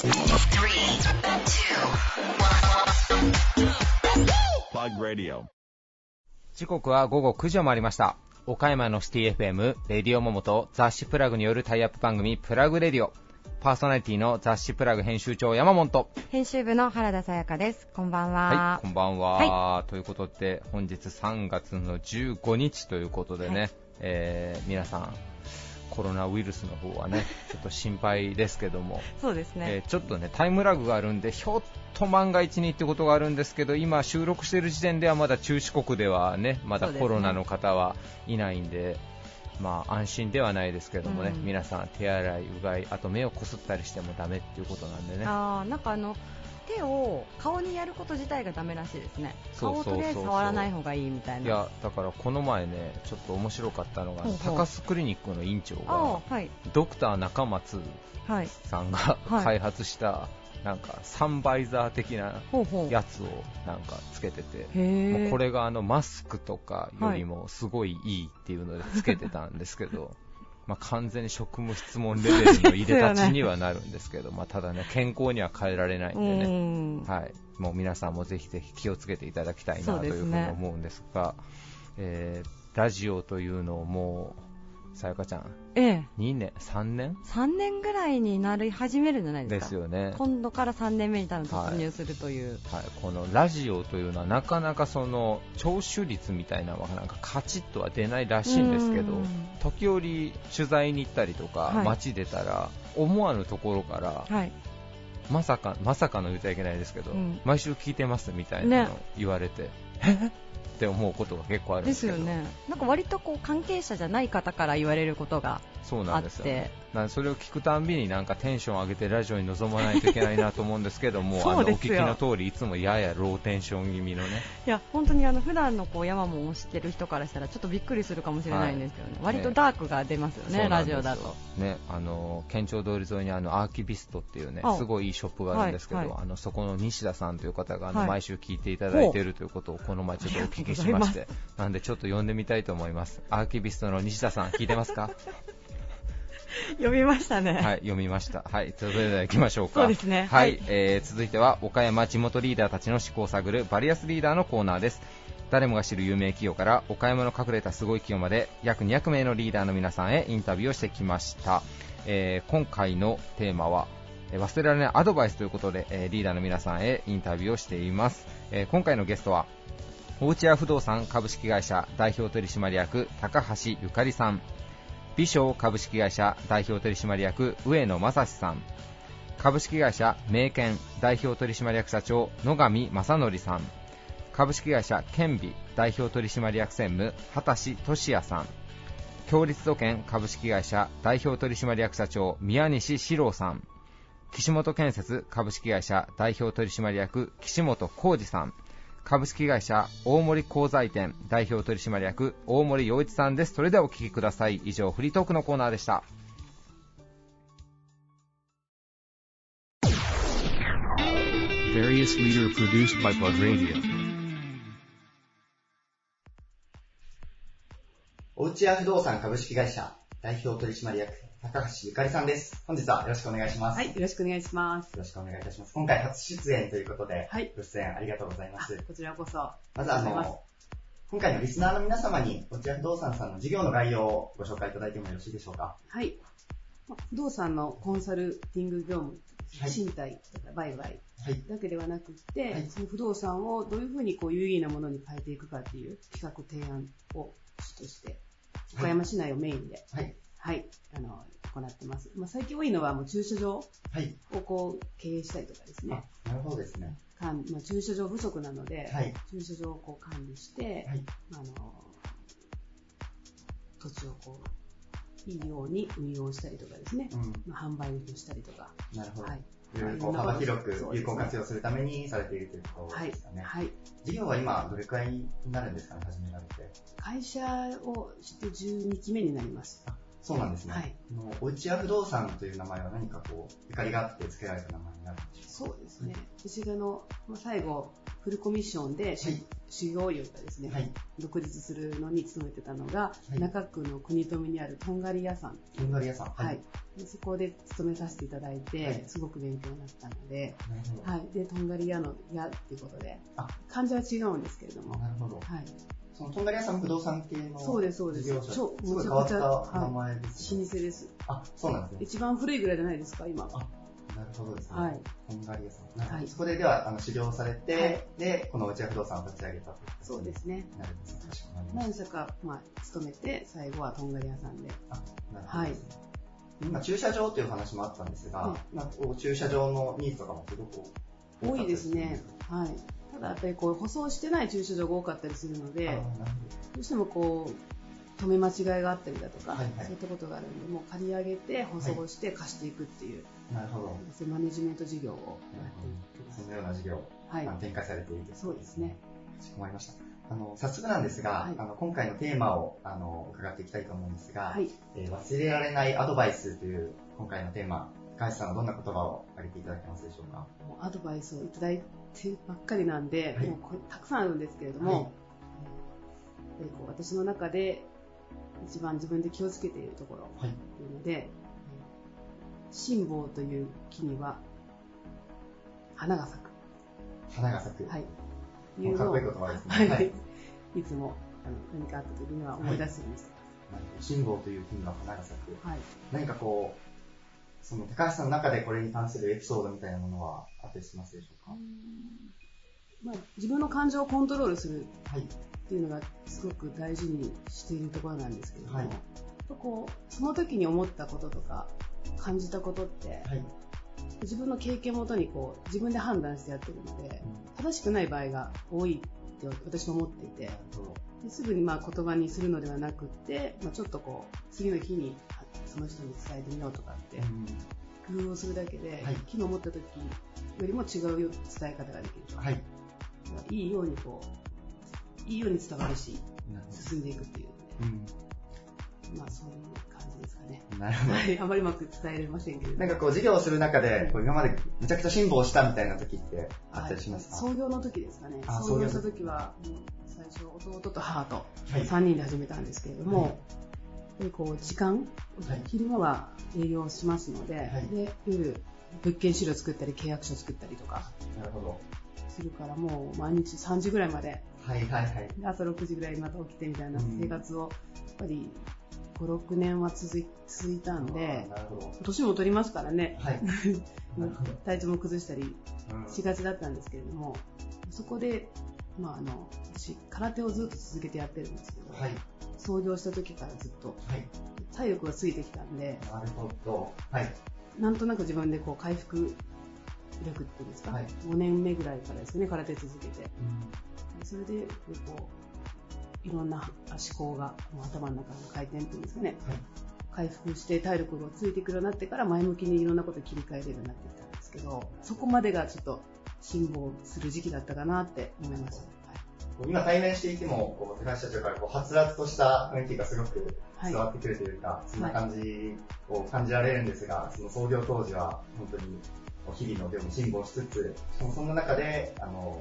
Plug Radio. 時刻は午後9時を回りました。岡山のシティ FM、レディオモモと雑誌プラグによるタイアップ番組、プラグレディオ。パーソナリティの雑誌プラグ編集長山本と。編集部の原田さやかです。こんばんは。はい、こんばんは。ということで、本日3月の15日ということでね、はいえー皆さん、コロナウイルスの方はね、ちょっと心配ですけども、そうですね。えーちょっとね、タイムラグがあるんで、ひょっと万が一にってことがあるんですけど、今、収録している時点ではまだ中四国ではね、まだコロナの方はいないんで、まあ安心ではないですけどもね、うん皆さん、手洗い、うがい、あと目をこすったりしてもダメっていうことなんでね。あーなんかあの手を顔にやること自体がダメらしいですね。そうそうそうそう顔をとりあえず触らない方がいいみたいな。いやだからこの前ね、ちょっと面白かったのが、高須クリニックの院長あが、ーはいドクター中松はい。さんがはい開発した、なんかサンバイザー的な。やつをなんかつけてて。もうこれがあのマスクとかよりもすごいいいっていうのでつけてたんですけど、まあ完全に職務質問レベルのいでたちにはなるんですけど、まあただね、健康には変えられないんうでね、ん。はい、もう皆さんもぜひぜひ気をつけていただきたいなというふに思うんですが、えーラジオというのをもう、さやかちゃん、ええ。2年、3年？3年ぐらいになり始めるんじゃないでか。ですすよね。今度から3年目に多分突入するという。はい、このラジオというのはなかなかその聴取率みたいなのはなんかカチッとは出ないらしいんですけどうん。時折取材に行ったりとか、はい。街出たら思わぬところからはい。まさかまさかの言っちゃいけないですけど、うん。毎週聞いてますみたいなのね。言われて、え？って思うことが結構あるんですけどすよね。なんか割とこう関係者じゃない方から言われることがそうなんですよね。それを聞くたんびになんかテンション上げてラジオに臨まないといけないなと思うんですけども あのお聞きの通りいつもややローテンション気味のね。いや本当にあの普段のこう山もを知ってる人からしたらちょっとびっくりするかもしれないんですけどね、はい。割とダークが出ますよね、そうなんですよ。ラジオだと。ね、あの県庁通り沿いにあのアーキビストっていうねあ。すごいいいショップがあるんですけど、はいはい。あのそこの西田さんという方があの、はい。毎週聞いていただいているということをこの前ちょっとお聞きしまして なんでちょっと呼んでみたいと思います。アーキビストの西田さん聞いてますか？読みましたね。はい読みました。はいそれでは行きましょうか。そうですね。はい、はい。えー続いては岡山地元リーダーたちの思考を探るバリアスリーダーのコーナーです。誰もが知る有名企業から岡山の隠れたすごい企業まで約200名のリーダーの皆さんへインタビューをしてきました、えー今回のテーマはえー忘れられないアドバイスということで、えーリーダーの皆さんへインタビューをしています、えー今回のゲストは大内屋不動産株式会社代表取締役高橋ゆかりさん美商株式会社代表取締役上野正史さん。株式会社名犬代表取締役社長野上正則さん。株式会社健美代表取締役専務畑俊也さん。共立土建株式会社代表取締役社長宮西史郎さん。岸本建設株式会社代表取締役岸本浩二さん。株式会社大森鋼材店代表取締役大森洋一さんです。それではお聞きください。以上フリートークのコーナーでした。Various leader produced by Plug Radio. おうちや不動産株式会社代表取締役高橋ゆかりさんです。本日はよろしくお願いします。はい、よろしくお願いします。よろしくお願いいたします。今回初出演ということで、はいご出演ありがとうございます。こちらこそ。まずあの、今回のリスナーの皆様に、おうちや不動産さんの事業の概要をご紹介いただいてもよろしいでしょうか？はい。ま不動産のコンサルティング業務、はい賃貸とか売買はい。だけではなくって、はいその不動産をどういうふうにこう有意義なものに変えていくかっていう企画提案を主として、岡山市内をメインで、はい。はい、あの、行ってます。まあ、最近多いのはもう駐車場はい。をこう経営したりとかですねあ、、なるほどですね。管まあ、駐車場不足なので、はい。駐車場をこう管理して、はい。あの、土地をこう、いいように運用したりとかですね、うん。まあ、販売をしたりとか、なるほど。はい。いろいろ幅広く有効活用するためにされているというところはいですよね。。はい。事業は今どれくらいになるんですかね、始められて。会社をして12期目になります。そうなんですね。はいおうちや不動産という名前は何かこう、ゆかりがあって付けられた名前になるんでしょうか？そうですね。私があの、まあ、最後、フルコミッションで、はい修行業がですね、はい。独立するのに勤めてたのが、い中区の国富にあるとんがり屋さん、とんがり屋さん。はい。でそこで勤めさせていただいて、はいすごく勉強になったので、なるほど。はい。で、とんがり屋の屋っていうことであ、漢字は違うんですけれども、なるほど。はい。そのとんがり屋さんも不動産系のそうですそうです。す超ごい変わった名前ですね。老舗です。あ、そうなんですね。一番古いぐらいじゃないですか、今。あなるほどですね。はい。とんがり屋さん。はいそこででは、あの、修行されて、はいで、この内谷不動産を立ち上げたそうですね。なるほど。何社か、まあ、勤めて、最後はとんがり屋さんで。た。あ、なるほどですね。今、駐車場という話もあったんですが、はなんかこう駐車場のニーズとかもすごく多いですね。はい。ただやっぱりこう、舗装してない駐車場が多かったりするので、どうしてもこう、止め間違いがあったりだとか、はいはいそういったことがあるんで、もう借り上げて、舗装して貸していくっていう、ど。なるほど。そういうマネジメント事業をやっています。そのような事業を、はい展開されているといそうですね。かしこまりました。あの、早速なんですが、はいあの、今回のテーマを、あの、伺っていきたいと思うんですが、はい。えー忘れられないアドバイスという今回のテーマ、高橋さんはどんな言葉を挙げていただけますでしょうか？もうアドバイスをいただいてばっかりなんで、はいもうこれたくさんあるんですけれども、はいえこう私の中で一番自分で気をつけているところはい。というので、えー辛抱という木には花が咲く。花が咲く。はい。もうかっこいい言葉ですね。はい。はいい、つもあの何かあった時には思い出すようにして辛抱という木には花が咲く。はい。何かこう、その高橋さんの中でこれに関するエピソードみたいなものはあったりしますでしょうか？まあ、自分の感情をコントロールするはい。っていうのがすごく大事にしているところなんですけれども、はいこうその時に思ったこととか感じたことってはい。自分の経験をもとにこう自分で判断してやってるので正しくない場合が多いって私も思っていて。ですぐにまあ言葉にするのではなくって、まあ、ちょっとこう次の日にあその人に伝えてみようとかって工夫をするだけで、はい昨日思った時よりも違うよ伝え方ができると、はい。いいようにこういいように伝わるし進んでいくっていうど。うん。まあそういう感じですかね。なるほど。はい、あまりうまく伝えれませんけれどなんかこう、授業をする中で、こう今までめちゃくちゃ辛抱したみたいな時ってあったりしますか？はい創業の時ですかね。あ創業した時は、もう最初弟と母とはい3人で始めたんですけれども、はいぱりこう時間、はい昼間は営業しますので、はいで夜物件資料作ったり契約書作ったりとかなるほど。するからもう毎日3時ぐらいまではいはいはい。で朝6時ぐらいにまた起きてみたいなうん生活をやっぱり5、6年は続い続いたんであー、なるほど。年も取りますからね、はい。体調も崩したりうんしがちだったんですけれども、そこで、まあ、あの私、空手をずっと続けてやってるんですけど、はい。創業した時からずっとはい。体力がついてきたんで、なるほど。はい。なんとなく自分でこう回復力っていうんですか、はい5年目ぐらいからですね、空手続けて。それで、こう、いろんな思考がもう頭の中の回転っていうんですかね、はい。回復して体力がついてくるようになってから前向きにいろんなことを切り替えれるようになってきたんですけど、そこまでがちょっと辛抱する時期だったかなって思いました。今対面していても、こう高橋社長からこうはつらつとした雰囲気がすごくはい。伝わってくるというか、そんな感じを感じられるんですが、その創業当時は本当に日々の業務辛抱しつつ、しかもそんな中で、あの、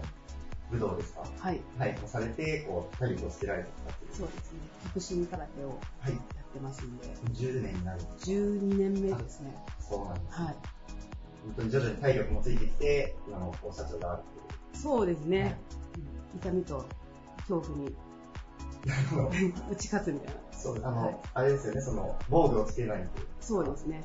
武道ですか？はい。はい、もされて、こう、体力をつけられたっていう。そうですね。極真空手をはい。やってますんで、10年になる。12年目ですね。そうなんです。はい。本当に徐々に体力もついてきて、今のこう社長があるっていう。そうですね。はいうん痛みと恐怖になるほど。打ち勝つみたいな。そう。あの、はいあれですよね、その、防具をつけないという。そうですね。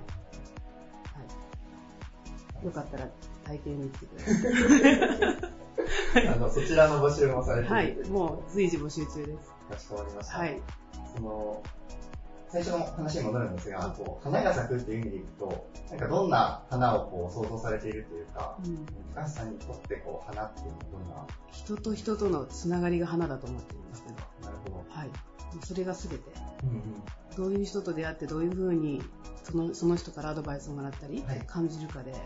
はい。よかったら体験に来てください。あの、そちらの募集もされているはい。もう随時募集中です。かしこまりました。はい。その、最初の話に戻るんですが、こう、花が咲くっていう意味でいくと、なんかどんな花をこう想像されているというか、うん高橋さんにとってこう、花っていうのはどんな、人と人とのつながりが花だと思ってるんですけど、なるほど。はい。それが全て。うんうん。どういう人と出会ってどういうふうにそのその人からアドバイスをもらったり、はい感じるかではい。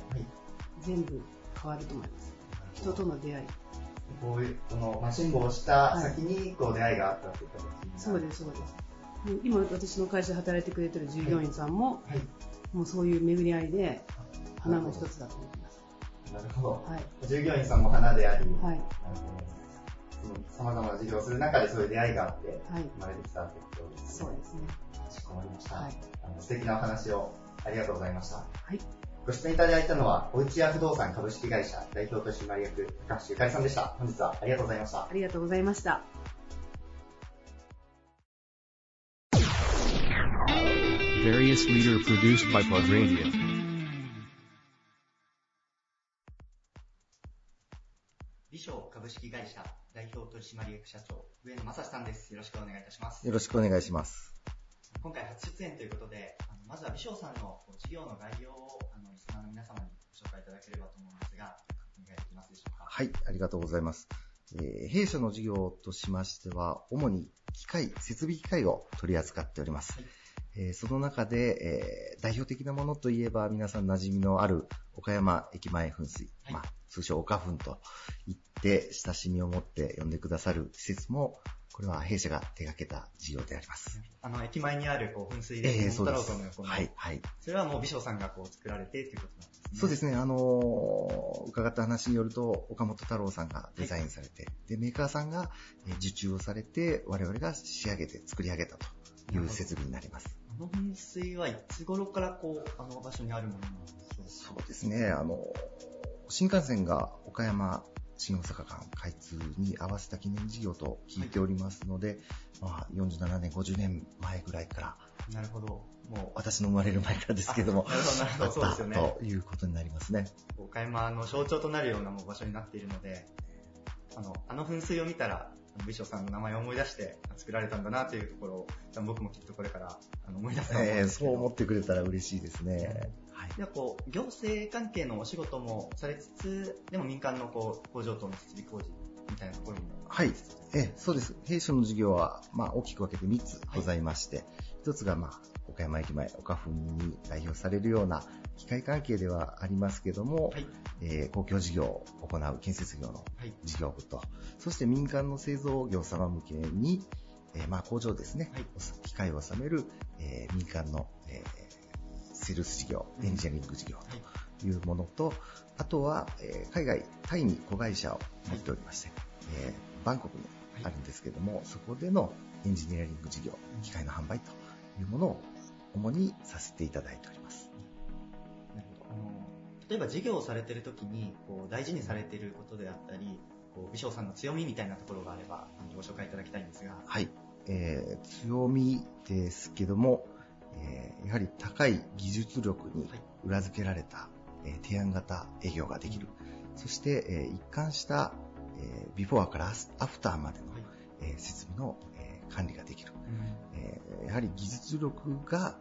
全部変わると思います。人との出会い。こういう、その、まあ、辛抱した先に、こう、出会いがあったっていう形になるそうです、そうです。今私の会社で働いてくれてる従業員さんも、はい。もうそういう巡り合いで花の一つだと思ってます。なるほど。はい。従業員さんも花であり、はい。さまざまな授業をする中でそういう出会いがあって、はい。生まれてきたってことですね。そうですね。かしこまりました。はい。あの素敵なお話をありがとうございました。はい。ご出演いただいたのは、おうちや不動産株式会社代表取締役、高橋ゆかりさんでした。本日はありがとうございましたあ。りがとうございました。Various leader produced by Plug Radio. 美少株式会社代表取締役社長、上野正史さんです。よろしくお願いいたします。よろしくお願いします。今回初出演ということで、あのまずは美少さんの事業の概要をあのリスナーの皆様にご紹介いただければと思うんですが、お願いできますでしょうか？はい、ありがとうございます。えー弊社の事業としましては、主に機械、設備機械を取り扱っております。はいえーその中で、えー代表的なものといえば、皆さん馴染みのある岡山駅前噴水、はいまあ、通称岡噴と言って親しみを持って呼んでくださる施設も、これは弊社が手掛けた事業であります。あの、駅前にあるこう噴水えで、ーそうですはい、はい。それはもう美少さんがこう作られてということなんですね。そうですね、あのー伺った話によると、岡本太郎さんがデザインされて、で、メーカーさんがえー受注をされて、我々が仕上げて作り上げたという設備になります。あの噴水はいつ頃からこう、あの場所にあるものなんでしょうか？そうですね、あのー新幹線が岡山新大阪間開通に合わせた記念事業と聞いておりますので、まあ、47年、50年前ぐらいから、なるほど。も私の生まれる前からですけども、あなるほどなるほどそうですよねあったということになりますね。う、岡山の象徴となるようなもう場所になっているので、あの、あの噴水を見たら、美少さんの名前を思い出して作られたんだなというところを、多分僕もきっとこれから思い出すと思うんえーです。そう思ってくれたら嬉しいですね。はいではこう、行政関係のお仕事もされつつ、でも民間のこう工場等の設備工事みたいなところにも。はい。ええ、そうです。弊社の事業は、まあ、大きく分けて3つございまして、1つが、まあ、岡山駅前、岡府に代表されるような機械関係ではありますけども、はい。えー公共事業を行う建設業のはい。事業部と、そして民間の製造業様向けに、えーまあ、工場ですね、はい。機械を収める、えー民間の、えーセールス事業、エンジニアリング事業はい。というものと、あとは、えー海外、タイに子会社を持っておりまして、えーバンコクにあるんですけども、そこでのエンジニアリング事業、機械の販売というものを主にさせていただいております。なるほど。あの、例えば事業をされてる時に、こう、大事にされていることであったり、こう、美少さんの強みみたいなところがあれば、ご紹介いただきたいんですが。はい。えー強みですけども、えーやはり高い技術力にはい裏付けられた、えー提案型営業ができる。そして、えー一貫した、えービフォーからアフターまでの、はいえー設備の、えー管理ができる。うん。えーやはり技術力が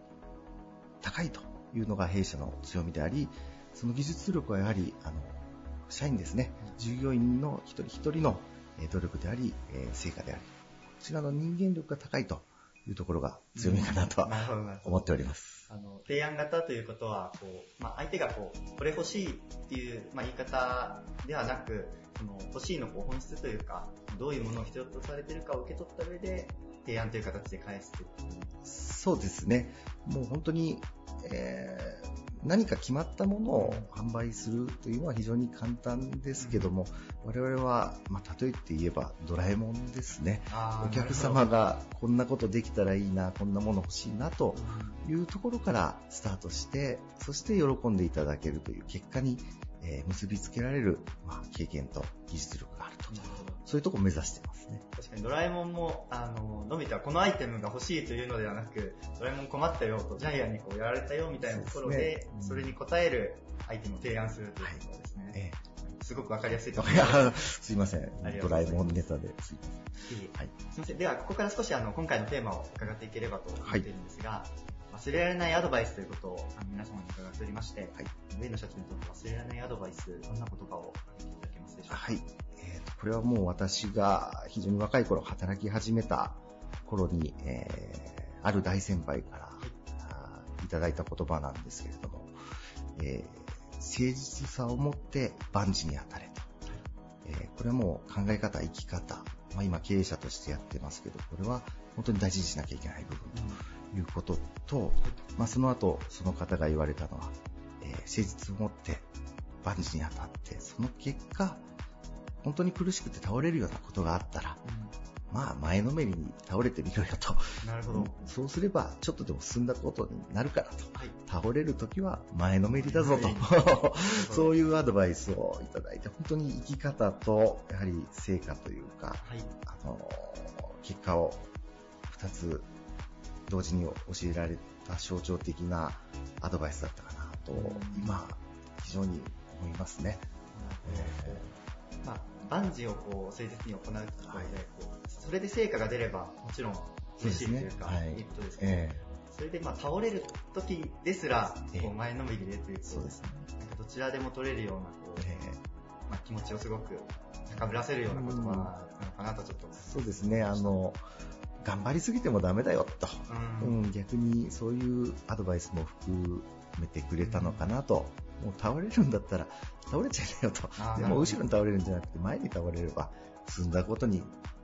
高いというのが弊社の強みであり、その技術力はやはり、あの、社員ですね、従業員の一人一人のえー努力であり、えー成果であり、こちらの人間力が高いというところが強みかなとは。思っております。あの、提案型ということは、こう、まあ、相手がこう、これ欲しいっていう、まあ、言い方ではなく、その、欲しいのこう本質というか、どういうものを必要とされているかを受け取った上で、提案という形で返す。そうですね。もう本当に、えー何か決まったものを販売するというのは非常に簡単ですけども、我々は、まあ、例えて言えばドラえもんですね。あお客様がこんなことできたらいいな、こんなもの欲しいなというところからスタートして、そして喜んでいただけるという結果に、えー結びつけられる、まあ、経験と技術力があると。そういうところを目指してますね。確かにドラえもんも、あの、のび太はこのアイテムが欲しいというのではなく、ドラえもん困ったよと、ジャイアンにこうやられたよみたいなところで、そねうんそれに応えるアイテムを提案するということですね。えすごくわかりやすいとー思います。すいませんドラえもんネタですいません。はい。すみません。では、ここから少しあの、今回のテーマを伺っていければと思っているんですが、忘れられないアドバイスということをあの皆様に伺っておりまして、はい上野社長にとって忘れられないアドバイス、どんな言葉を挙げていただけますでしょうか？はい。えーと、これはもう私が非常に若い頃、働き始めた頃に、えーある大先輩から、あーいただいた言葉なんですけれども、えー誠実さを持って万事に当たれと。えーこれはもう考え方、生き方、まあ、今経営者としてやってますけど、これは本当に大事にしなきゃいけない部分ということと、まあ、その後、その方が言われたのは、えー誠実を持って万事に当たって、その結果、本当に苦しくて倒れるようなことがあったら、まあ前のめりに倒れてみろよと。なるほど。そうすれば、ちょっとでも進んだことになるからと。はい。倒れるときは前のめりだぞとは。そういうアドバイスをいただいて、本当に生き方と、やはり成果というか、はい。あの、結果を2つ同時に教えられた象徴的なアドバイスだったかなと、今、非常に思いますね。まあ、万事をこう誠実に行うところで、こうそれで成果が出れば、もちろん嬉しいというか、ね。はい。いいことですけど、えそれでまあ倒れる時ですら、ええ。こう前のめりでというえそうですね。どちらでも取れるようなこう、えまあ、気持ちをすごく高ぶらせるような言葉なのかなとちょっと。えそうですね、あの、頑張りすぎてもダメだよと。ううんん、逆にそういうアドバイスも含めてくれたのかなと。もう倒れるんだったら倒れちゃいなよとでも後ろに倒れるんじゃなくて前に倒れれば進んだことに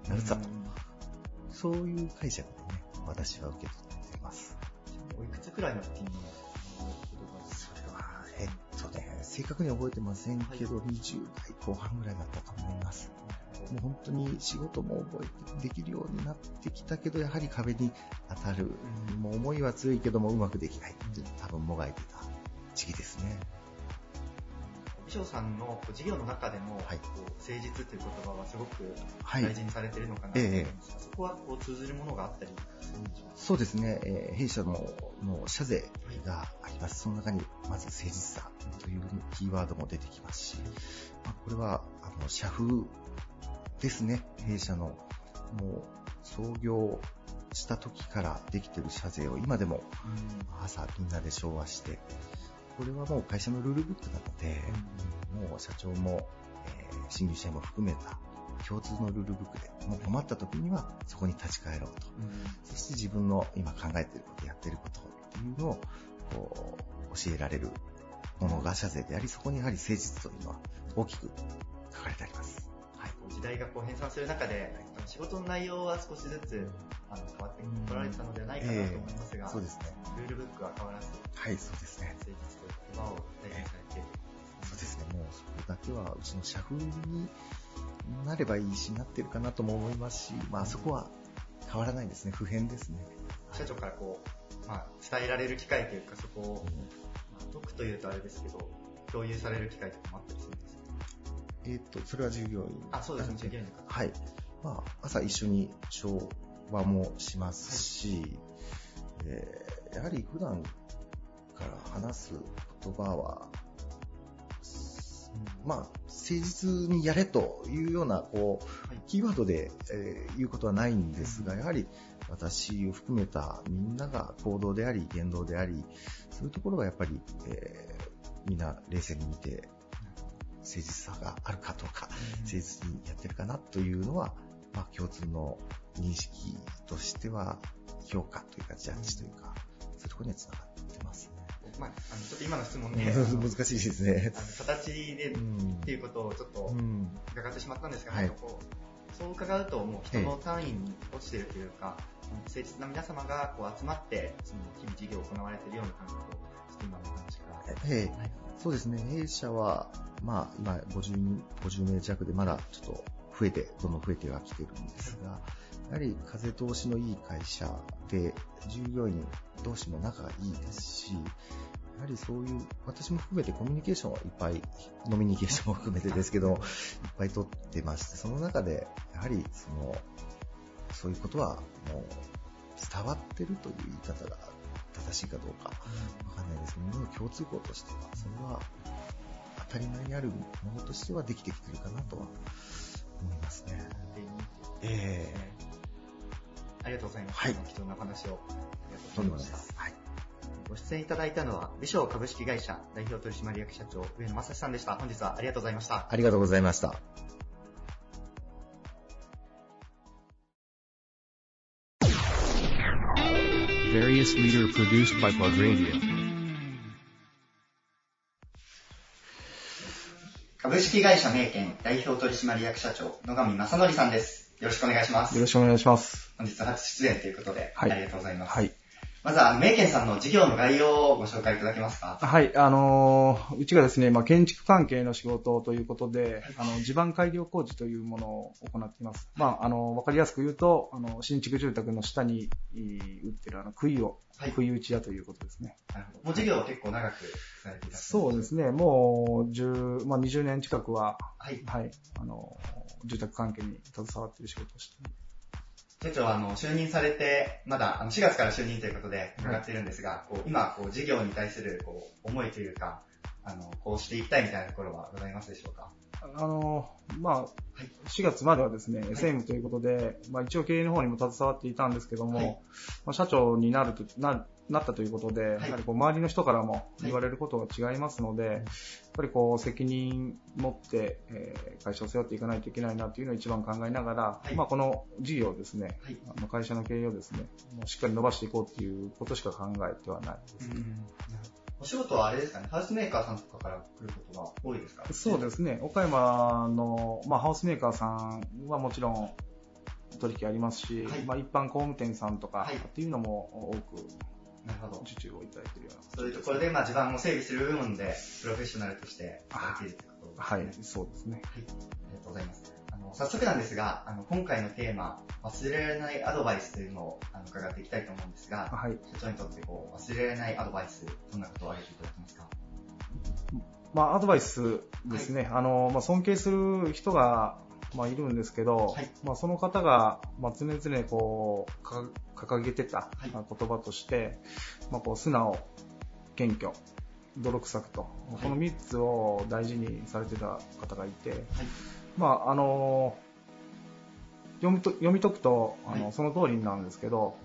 なるさと。そういう解釈でね、私は受け取ってます。おいくつくらいの時にそれは、えっとね、正確に覚えてませんけど、20代後半ぐらいだったと思います。もう本当に仕事も覚えてできるようになってきたけど、やはり壁に当たる。うん。もう思いは強いけどもうまくできないっていう多分もがいてた時期ですね。美翔さんの事業の中でも、はい。こう誠実という言葉はすごくはい。大事にされているのかなと思うんええですが、そこはこう通ずるものがあったりそうですね、えー弊社のの社税があります。その中にまず誠実さというキーワードも出てきますし、まあこれはあの社風ですね。弊社のもう創業した時からできてる社税を今でも朝みんなで昭和して、これはもう会社のルールブックなので、もう社長も、えー新入社員も含めた共通のルールブックで、もう困った時にはそこに立ち返ろうと。そして自分の今考えていること、やっていることっていうのをこう教えられるものが社税であり、そこにやはり誠実というのは大きく書かれてあります。代がこう変遷する中で、仕事の内容は少しずつあの変わってこられたのではないかなと思いますが、そうですね。ルールブックは変わらず、はい、そうですね。誠実という言葉を大事にされている。そうですね。もうそこだけはうちの社風になればいいし、なってるかなとも思いますし、まあそこは変わらないですね。普遍ですね。社長からこう、まあ、伝えられる機会というか、そこを、まあ、解くというとあれですけど、共有される機会とかもあったりするんですか？えっ、と、それは従業員。あ、そうですね、従業員の方。はい。まあ、朝一緒に調和もしますし、えーやはり普段から話す言葉は、まあ、誠実にやれというような、こう、はいキーワードで、えー言うことはないんですが、やはり私を含めたみんなが行動であり、言動であり、そういうところがやっぱり、えーみんな冷静に見て、誠実さがあるかどうか、誠実にやってるかなというのは、まあ、共通の認識としては、評価というか、ジャッジというか、そういうところにはつながってますね。まあ、あのちょっと今の質問で、難しいですね。形でうっんていうことをちょっとうん。伺ってしまったんですが、はい。なんかこうそう伺うともう人の単位に落ちてるというか、誠実な皆様がこう集まって、その日々事業を行われているような感覚を、ちょっと今のお話から。ええそうですね。弊社は、まあ、今50人、50名弱でまだちょっと増えて、どんどん増えてはきてるんですが、やはり風通しのいい会社で、従業員同士も仲がいいですし、やはりそういう、私も含めてコミュニケーションはいっぱい、ノミニケーションも含めてですけど、いっぱい取ってまして、その中で、やはりその、そういうことはもう伝わってるという言い方が正しいかどうかわかんないですけど、共通項としては、それは当たり前にあるものとしてはできてきてるかなとは思いますね。ええありがとうございます。はい貴重なお話をありがととうんございました。はい。ご出演いただいたのは、美少株式会社代表取締役社長、上野正史さんでした。本日はありがとうございました。ありがとうございました。Various leader produced by Plug Radio. 株式会社名犬代表取締役社長、野上正則さんです。よろしくお願いします。よろしくお願いします。本日初出演ということで、はいありがとうございます。はい。まずは、名犬さんの事業の概要をご紹介いただけますか？はい、あのーうちがですね、まあ、建築関係の仕事ということで、あの、地盤改良工事というものを行っています。まあ、あの、わかりやすく言うと、あの、新築住宅の下に、い打ってるあの、杭を、はい杭打ち屋ということですね。なるほど。もう事業は結構長くされていたそうですね、もう、10、まあ、20年近くは、はい。はい、あの、住宅関係に携わっている仕事をしています店長は、あの、就任されて、まだ、あの、4月から就任ということで伺っているんですが、こう、今、こう、事業に対する、こう、思いというか、あの、こうしていきたいみたいなところはございますでしょうか？あの、まあ、4月まではですね、SM ということで、まあ一応経営の方にも携わっていたんですけども、はい。まあ、社長になると、な、なったということで、い。やはりこう周りの人からも言われることが違いますので、やっぱりこう責任持って、えー会社を背負っていかないといけないなというのを一番考えながら、はい。まあこの事業をですね、はい。あの会社の経営をですね、もうしっかり伸ばしていこうっていうことしか考えてはないですね。お仕事はあれですかね、ハウスメーカーさんとかから来ることが多いですか？そうですね。岡山の、まあ、ハウスメーカーさんはもちろん取引ありますし、はい。まあ、一般工務店さんとかはい。っていうのも多くなるほど。受注をいただいているような。そういうところで、まあ、地盤を整備する部門で、プロフェッショナルとして働いているということですね。はい、そうですね。はい。ありがとうございます。あの、早速なんですが、あの、今回のテーマ、忘れられないアドバイスというのを、あの、伺っていきたいと思うんですが、はい。社長にとって、こう、忘れられないアドバイス、どんなことを挙げていただけますか？まあ、アドバイスですね。あの、まあ、尊敬する人が、まあ、いるんですけど、はいまあ、その方が、まあ、常々こう、か掲げてたはい。まあ言葉として、まあ、こう、素直、謙虚、泥臭くと、い。この3つを大事にされてた方がいて、はい。まあ、あの読みと読み解くとあの、はい。その通りなんですけど、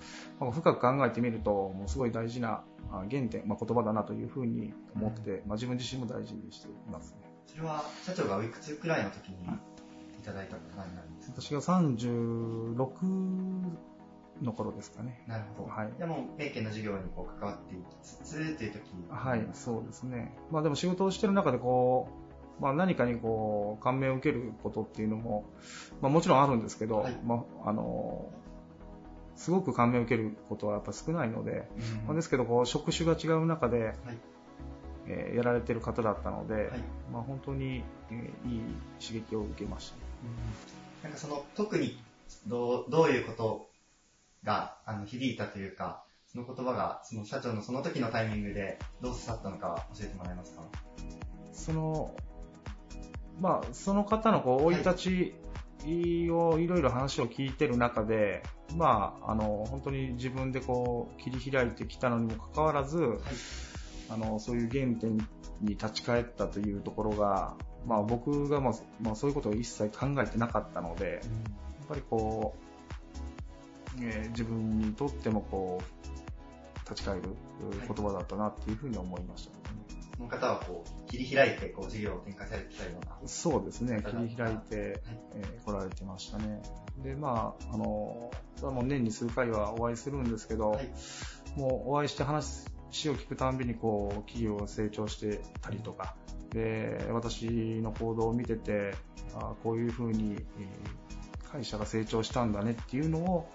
まあ深く考えてみると、もうすごい大事なあ原点、まあ、言葉だなというふうに思って、まあ、自分自身も大事にしていますね。それは、社長がおいくつくらいの時にいただいた言葉になるんですか？私が36の頃ですかね。なるほど。はいでも、名家の授業にこう関わっていきつつという時はい、そうですね。まあでも仕事をしてる中でこう、まあ何かにこう、感銘を受けることっていうのも、まあもちろんあるんですけど、はいまああの、すごく感銘を受けることはやっぱ少ないので、まあですけどこう、職種が違う中で、はい。えーやられてる方だったので、はい。まあ本当に、えーいい刺激を受けました。なんかその、特に、どう、どういうことが、あの、響いたというか、その言葉が、その社長のその時のタイミングでどう刺さったのか教えてもらえますか？その、まあ、その方のこう、生い立ちをいろいろ話を聞いてる中で、まあ、あの、本当に自分でこう、切り開いてきたのにもかかわらず、はい。あの、そういう原点に立ち返ったというところが、まあ僕がまあ、まあそういうことを一切考えてなかったので、やっぱりこう、えー自分にとってもこう、立ち返る言葉だったなっていうふうに思いましたね。その方はこう、切り開いて、こう、事業を展開されてきたような。そうですね、切り開いて、えー来られてましたね。で、まあ、あの、もう年に数回はお会いするんですけど、はい。もうお会いして話を聞くたんびに、こう、企業が成長してたりとか、で、私の行動を見てて、あこういうふうに、えー会社が成長したんだねっていうのを、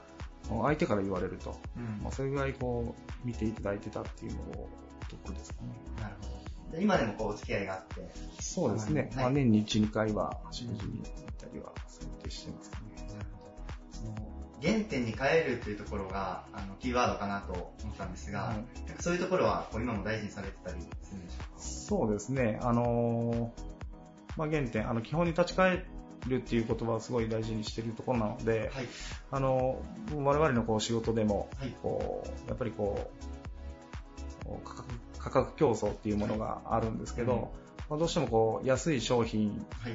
相手から言われると、まあ、それぐらいこう、見ていただいてたっていうのを、ところですかね。なるほど。で今でもこう、お付き合いがあって、そうですね。はいまあ、年に1、2回は食事に行ったりは、そうやってしてますね。なるほど。原点に変えるというところが、あの、キーワードかなと思ったんですが、はいそういうところは、今も大事にされてたりするんでしょうか？そうですね。あのーまあ、原点、あの、基本に立ち返るっていう言葉をすごい大事にしているところなので、はい。あの、我々のこう仕事でも、はい。こう、やっぱりこう、価格競争っていうものがあるんですけど、うん。まあ、どうしてもこう、安い商品はい。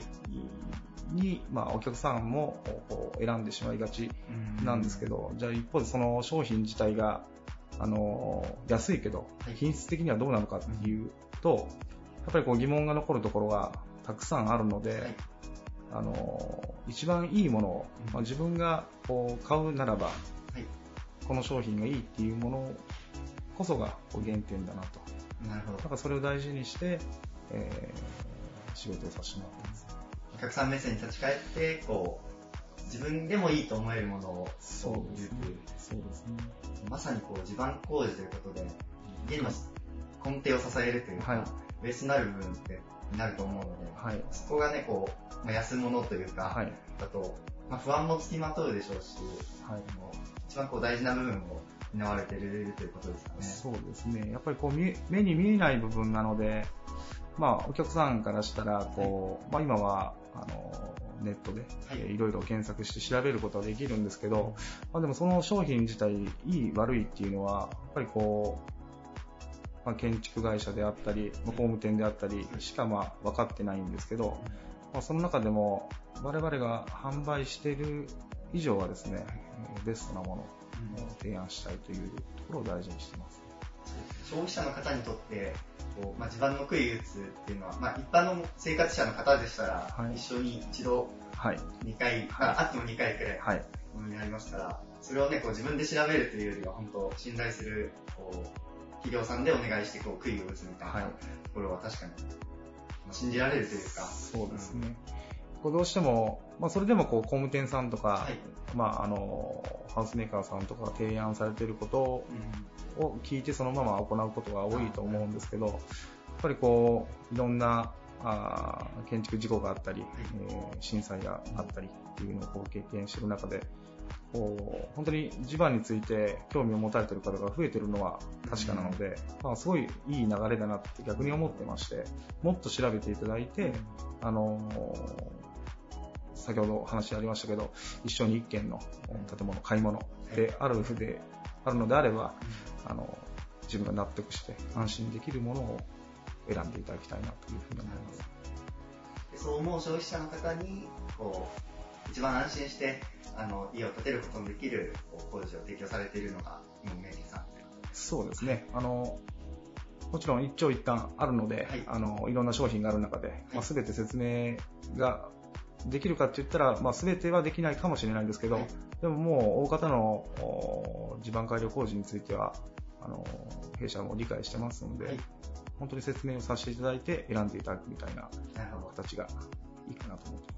に、まあ、お客さんもこう選んでしまいがちなんですけど、じゃあ一方でその商品自体が、あの、安いけどはい、品質的にはどうなのかっていうと、やっぱりこう疑問が残るところがたくさんあるので、はいあの、一番いいものを、まあ、自分がこう買うならば、はい。この商品がいいっていうものこそがこう原点だなと。なるほど。だからそれを大事にして、えー仕事をさせてもらってます。お客さん目線に立ち返って、こう、自分でもいいと思えるものをそうですね。そうですね。まさにこう地盤工事ということで、家の根底を支えるというか、はいベースになる部分ってなると思うので、はい。そこがね、こう、まあ、安物というか、はい。だと、まあ、不安もつきまとうでしょうし、はい。一番こう大事な部分を担われているということですかね。そうですね。やっぱりこう見目に見えない部分なので、まあお客さんからしたらこう、まあ今はあのネットで、いろいろ検索して調べることはできるんですけど、まあでもその商品自体いい悪いっていうのはやっぱりこう。まあ、建築会社であったり、まあ工務店であったりしかまあ分かってないんですけど、まあ、その中でも我々が販売している以上はですね、えーベストなものを提案したいというところを大事にしてます。消費者の方にとって、こうまあ、地盤の杭打つっていうのは、まあ、一般の生活者の方でしたら、はい一緒に一度はい。2回、はいああっても2回くらいはい。ものになりますから、それをね、こう自分で調べるというよりは、本当信頼する、こう、企業さんでお願いして、こう、杭を打つみたいなはい。ところは確かに、まあ信じられるというか、そうですね。こうどうしても、まあ、それでもこう工務店さんとか、はい。まあ、あのハウスメーカーさんとかが提案されていることうん。を聞いてそのまま行うことが多いと思うんですけど、やっぱりこういろんなあー建築事故があったり、えー震災があったりっていうのをこう経験している中で、こう本当に地盤について興味を持たれている方が増えているのは確かなので、まあ、すごいいい流れだなって逆に思ってまして、もっと調べていただいて、あのー先ほど話ありましたけど、一緒に一軒の建物、買い物であるで、あるのであれば、あの、自分が納得して安心できるものを選んでいただきたいなというふうに思います。でそう思う消費者の方に、こう、一番安心して、あの、家を建てることのできる工事を提供されているのが、今、明治さん。そうですね。あの、もちろん一長一短あるので、はいあの、いろんな商品がある中で、まあ、全て説明ができるかって言ったら、まあ、全てはできないかもしれないんですけど、はいでももう大方のお地盤改良工事については、あの、弊社も理解してますので、はい本当に説明をさせていただいて選んでいただくみたいな。形がいいかなと思ってます。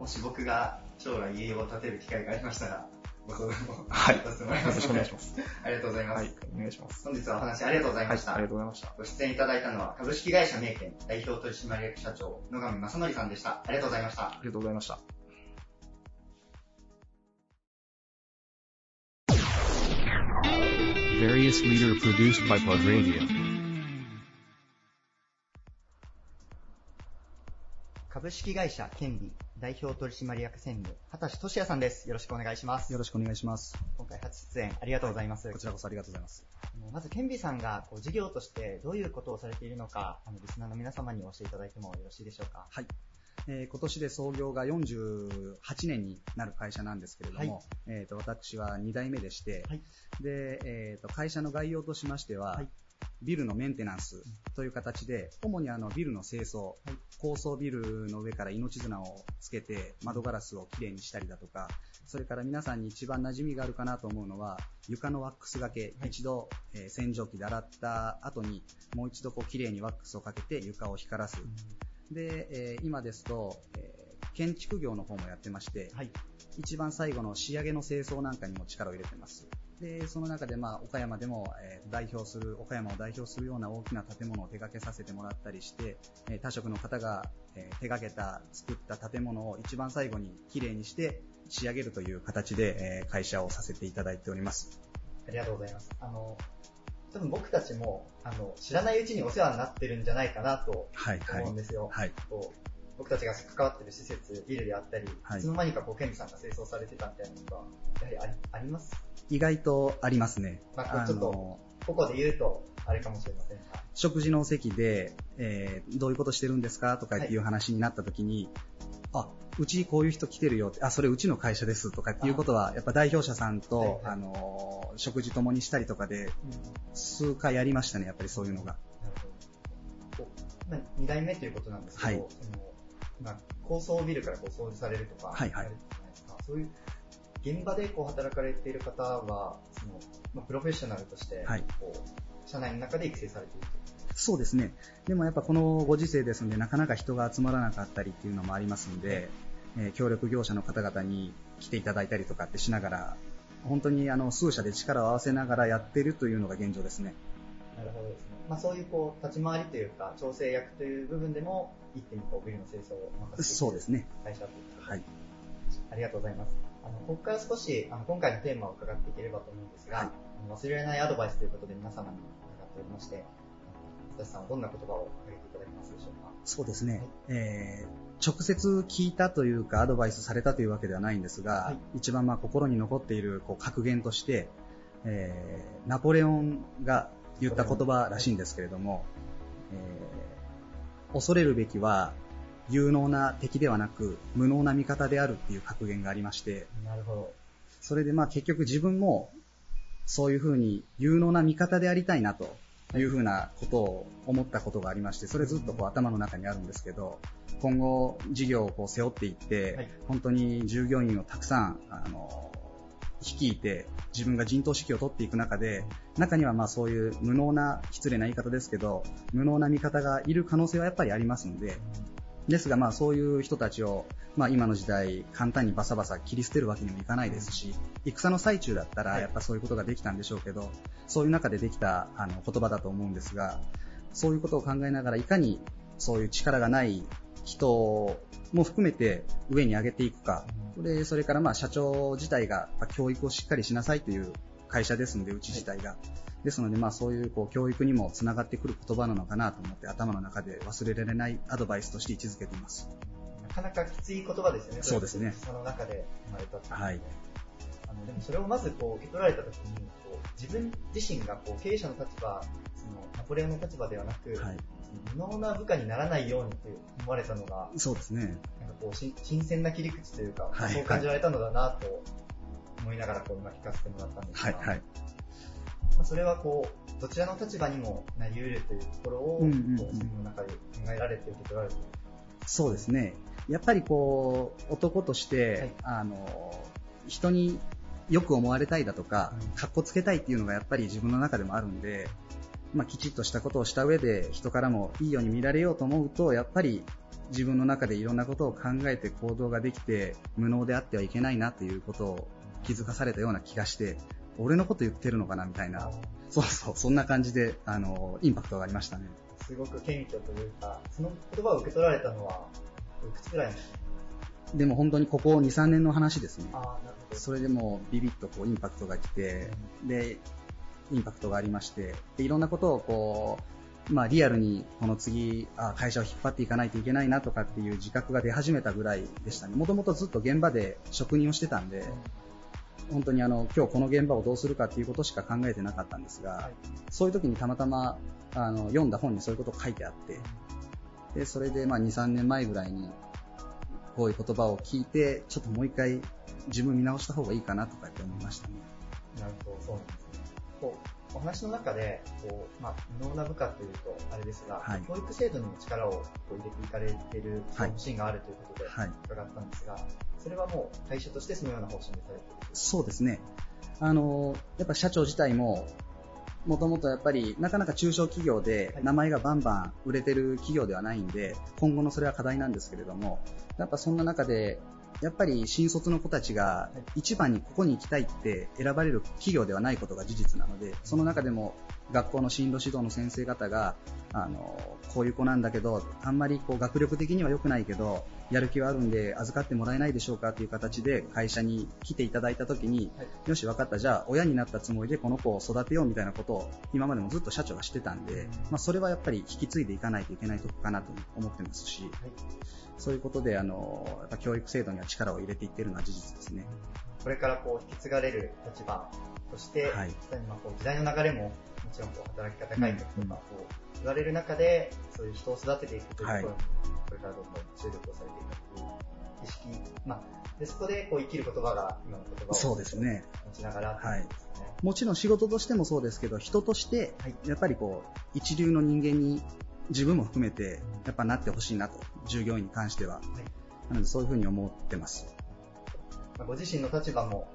もし僕が将来家を建てる機会がありましたら、ご相談をはいさせてもらいよろしますのでくお願いします。ありがとうございます。はい、お願いします。本日はお話ありがとうございはい、ました。ありがとうございました。ご出演いただいたのは株式会社名店代表取締役社長野上正則さんでした。ありがとうございましたあ。りがとうございました。Various leader produced by Pod Radio. 株式会社ケンビ代表取締役専務、畑俊也さんです。よろしくお願いします。よろしくお願いします。今回初出演ありがとうございます。こちらこそありがとうございます。まず、ケンビさんがこう事業としてどういうことをされているのか、あのリスナーの皆様に教えていただいてもよろしいでしょうか？はい。えー今年で創業が48年になる会社なんですけれども、はいえー、と私は2代目でして、はいでえー、と会社の概要としましては、はいビルのメンテナンスという形で、主にあのビルの清掃、高層ビルの上から命綱をつけて窓ガラスをきれいにしたりだとか、それから皆さんに一番馴染みがあるかなと思うのは、床のワックスがけ、一度、えー洗浄機で洗った後に、もう一度こうきれいにワックスをかけて床を光らす。で、えー今ですと、えー建築業の方もやってまして、はい。一番最後の仕上げの清掃なんかにも力を入れてます。で、その中で、まあ、岡山でも、えー代表する、岡山を代表するような大きな建物を手掛けさせてもらったりして、えー他職の方が、えー手掛けた、作った建物を一番最後に綺麗にして仕上げるという形で、えー会社をさせていただいております。ありがとうございます。あの、多分僕たちも、あの、知らないうちにお世話になってるんじゃないかなとはい、はい思うん。ですよ。はい。こう僕たちが関わってる施設、ビルであったり、はいいつの間にかこう、ケンビさんが清掃されてたみたいなことは、やはりありあります？意外とありますね。まあちょっとのここで言うと、あれかもしれませんが。食事の席で、えーどういうことしてるんですかとかっていう話になった時に、あ、うちこういう人来てるよって、あ、それうちの会社ですとかっていうことは、やっぱ代表者さんと、はいはいあのー、食事共にしたりとかで、数回ありましたね、やっぱりそういうのが。なるほど。こうまあ、2代目ということなんですけど、はいそのまあ、高層ビルからこう掃除されるとか、はいはいそういう現場でこう働かれている方は、そのまあ、プロフェッショナルとして、はいこう社内の中で育成されているそうですね。でもやっぱこのご時世ですので、なかなか人が集まらなかったりっていうのもありますんで、えー協力業者の方々に来ていただいたりとかってしながら、本当にあの数社で力を合わせながらやってるというのが現状ですね。なるほどですね。まあ、そういうこう、立ち回りというか、調整役という部分でも、一手にこう、ビルの清掃を任せてそうですね。会社というはい。ありがとうございます。あの、ここから少し、あの、今回のテーマを伺っていければと思うんですが、はい忘れられないアドバイスということで皆様に伺っておりまして、松田さんはどんな言葉をかけていただけますでしょうか？そうですね。えー直接聞いたというかアドバイスされたというわけではないんですが、はい一番まあ心に残っているこう格言として、えーナポレオンが言った言葉らしいんですけれども、えー恐れるべきは有能な敵ではなく無能な味方であるっていう格言がありまして、なるほど。それでまあ結局自分もそういうふうに有能な味方でありたいなというふうなことを思ったことがありまして、それずっとこう頭の中にあるんですけど、今後事業をこう背負っていって、はい本当に従業員をたくさん、あの、率いて自分が陣頭指揮を取っていく中で、中にはまあそういう無能な、失礼な言い方ですけど、無能な味方がいる可能性はやっぱりありますので、ですが、まあ、そういう人たちを、まあ、今の時代、簡単にバサバサ切り捨てるわけにもいかないですし、戦の最中だったら、はい。やっぱそういうことができたんでしょうけど、そういう中でできたあの言葉だと思うんですが、そういうことを考えながら、いかにそういう力がない人も含めて上に上げていくか、でそれからまあ社長自体がまあ教育をしっかりしなさいという会社ですので、うち自体が。ですので、まあそういうこう教育にもつながってくる言葉なのかなと思って頭の中で忘れられないアドバイスとして位置づけています。なかなかきつい言葉ですよね。そうですねその中で生まれたっていうのははいあのでもそれをまずこう受け取られたときにこう自分自身がこう経営者の立場、そのナポレオンの立場ではなく、はい。無能な部下にならないようにって思われたのが、そうですね。なんかこうし新鮮な切り口というか、はいそう感じられたのだなと思いながらこう今聞かせてもらったんですが、はい、はい。まあ、それはこうどちらの立場にもなり得るというところを、うんうんうんこう自分の中で考えられて受け取られてそうですね。やっぱりこう、男として、はいあの、人によく思われたいだとかうん、かっこつけたいっていうのがやっぱり自分の中でもあるんで、まあ、きちっとしたことをした上で人からもいいように見られようと思うと、やっぱり自分の中でいろんなことを考えて行動ができて、無能であってはいけないなということを気づかされたような気がして、俺のこと言ってるのかなみたいな、そうそう、そんな感じで、あの、インパクトがありましたね。すごく謙虚というか、その言葉を受け取られたのは、いくつぐらいのでも本当にここ2、3年の話ですね。ああ、なるほど。それでもうビビッとこうインパクトが来て、で、インパクトがありまして、でいろんなことをこう、まあリアルにこの次、あ会社を引っ張っていかないといけないなとかっていう自覚が出始めたぐらいでしたね。もともとずっと現場で職人をしてたんで、本当にあの、今日この現場をどうするかっていうことしか考えてなかったんですが、そういう時にたまたま、あの、読んだ本にそういうこと書いてあって、で、それでまあ2、3年前ぐらいに、こういう言葉を聞いて、ちょっともう一回自分見直した方がいいかなとかって思いましたね。なるほど、そうなんですね。こう、お話の中で、こう、まあ、無能な部下というと、あれですが、はい教育制度にも力をこう入れていかれているはいシーンがあるということではい。伺ったんですが、それはもう会社としてそのような方針でされているそうですね。あの、やっぱ社長自体も、もともとやっぱりなかなか中小企業ではい名前がバンバン売れてる企業ではないんで、今後のそれは課題なんですけれども、やっぱそんな中で、やっぱり新卒の子たちが一番にここに行きたいって選ばれる企業ではないことが事実なので、その中でも学校の進路指導の先生方が、あの、こういう子なんだけど、あんまりこう学力的には良くないけど、やる気はあるんで預かってもらえないでしょうかっていう形で会社に来ていただいたときに、はい。よし、分かった、じゃあ親になったつもりでこの子を育てようみたいなことを今までもずっと社長がしてたんで、まあ、それはやっぱり引き継いでいかないといけないとこかなと思ってますし、そういうことで、あの、やっぱ教育制度には力を入れていっているのは事実ですね。これからこう引き継がれる立場として、はい。時代の流れももちろんこう働き方改革とかこう言われる中で、そういう人を育てていくというところに、はいこれからどんどん注力をされていくという意識、まあ、でそこでこう生きる言葉が今の言葉をそうですね。持ちながらってい。もちろん仕事としてもそうですけど、人としてはい、やっぱりこう、一流の人間に自分も含めて、やっぱなってほしいなと、従業員に関しては。なのでそういうふうに思ってます。まあご自身の立場も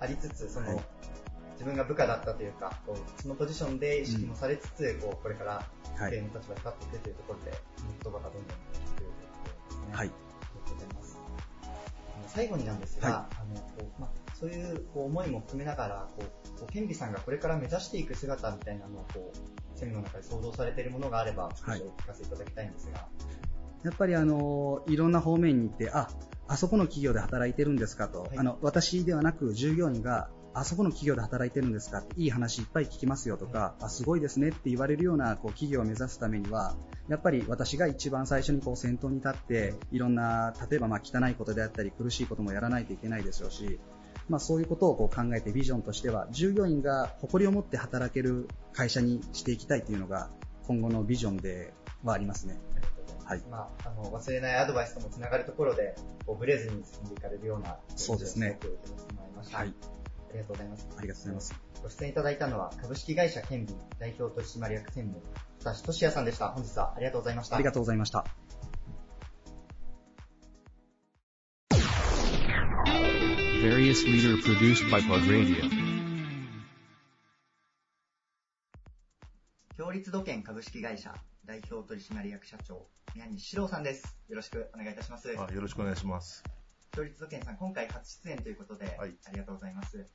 ありつつ、その、はい自分が部下だったというか、こうそのポジションで意識もされつつ、こうこれからはい。経営の立場に立っていくというところで、言葉がどんどん聞くということですね。はい。ありがとうございます。最後になんですが、はいあのこうまあ、そういうこう思いも含めながら、こうこうケンビさんがこれから目指していく姿みたいなのをこうセミの中で想像されているものがあれば、少しお聞かせいただきたいんですが。やっぱりあの、いろんな方面に行って、あ、あそこの企業で働いてるんですかと、はいあの、私ではなく従業員が、あそこの企業で働いてるんですか？いい話いっぱい聞きますよとか、あ、すごいですねって言われるようなこう企業を目指すためには、やっぱり私が一番最初にこう先頭に立って、いろんな、例えばまあ汚いことであったり苦しいこともやらないといけないでしょうし、まあそういうことをこう考えてビジョンとしては、従業員が誇りを持って働ける会社にしていきたいというのが、今後のビジョンではありますね。はいまあ、あの忘れないアドバイスともつながるところで、こうブレずに進んでいかれるような、そうですねました。はい。ありがとうございます。ありがとうございます。ご出演いただいたのは、株式会社ケンビ代表取締役専務、田志俊也さんでした。本日はありがとうございました。ありがとうございました。Various leader produced by Plug Radio. 共立土建株式会社代表取締役社長、宮西史郎さんです。よろしくお願いいたします。あよろしくお願いします。共立土建さん、今回初出演ということで、はいありがとうございます。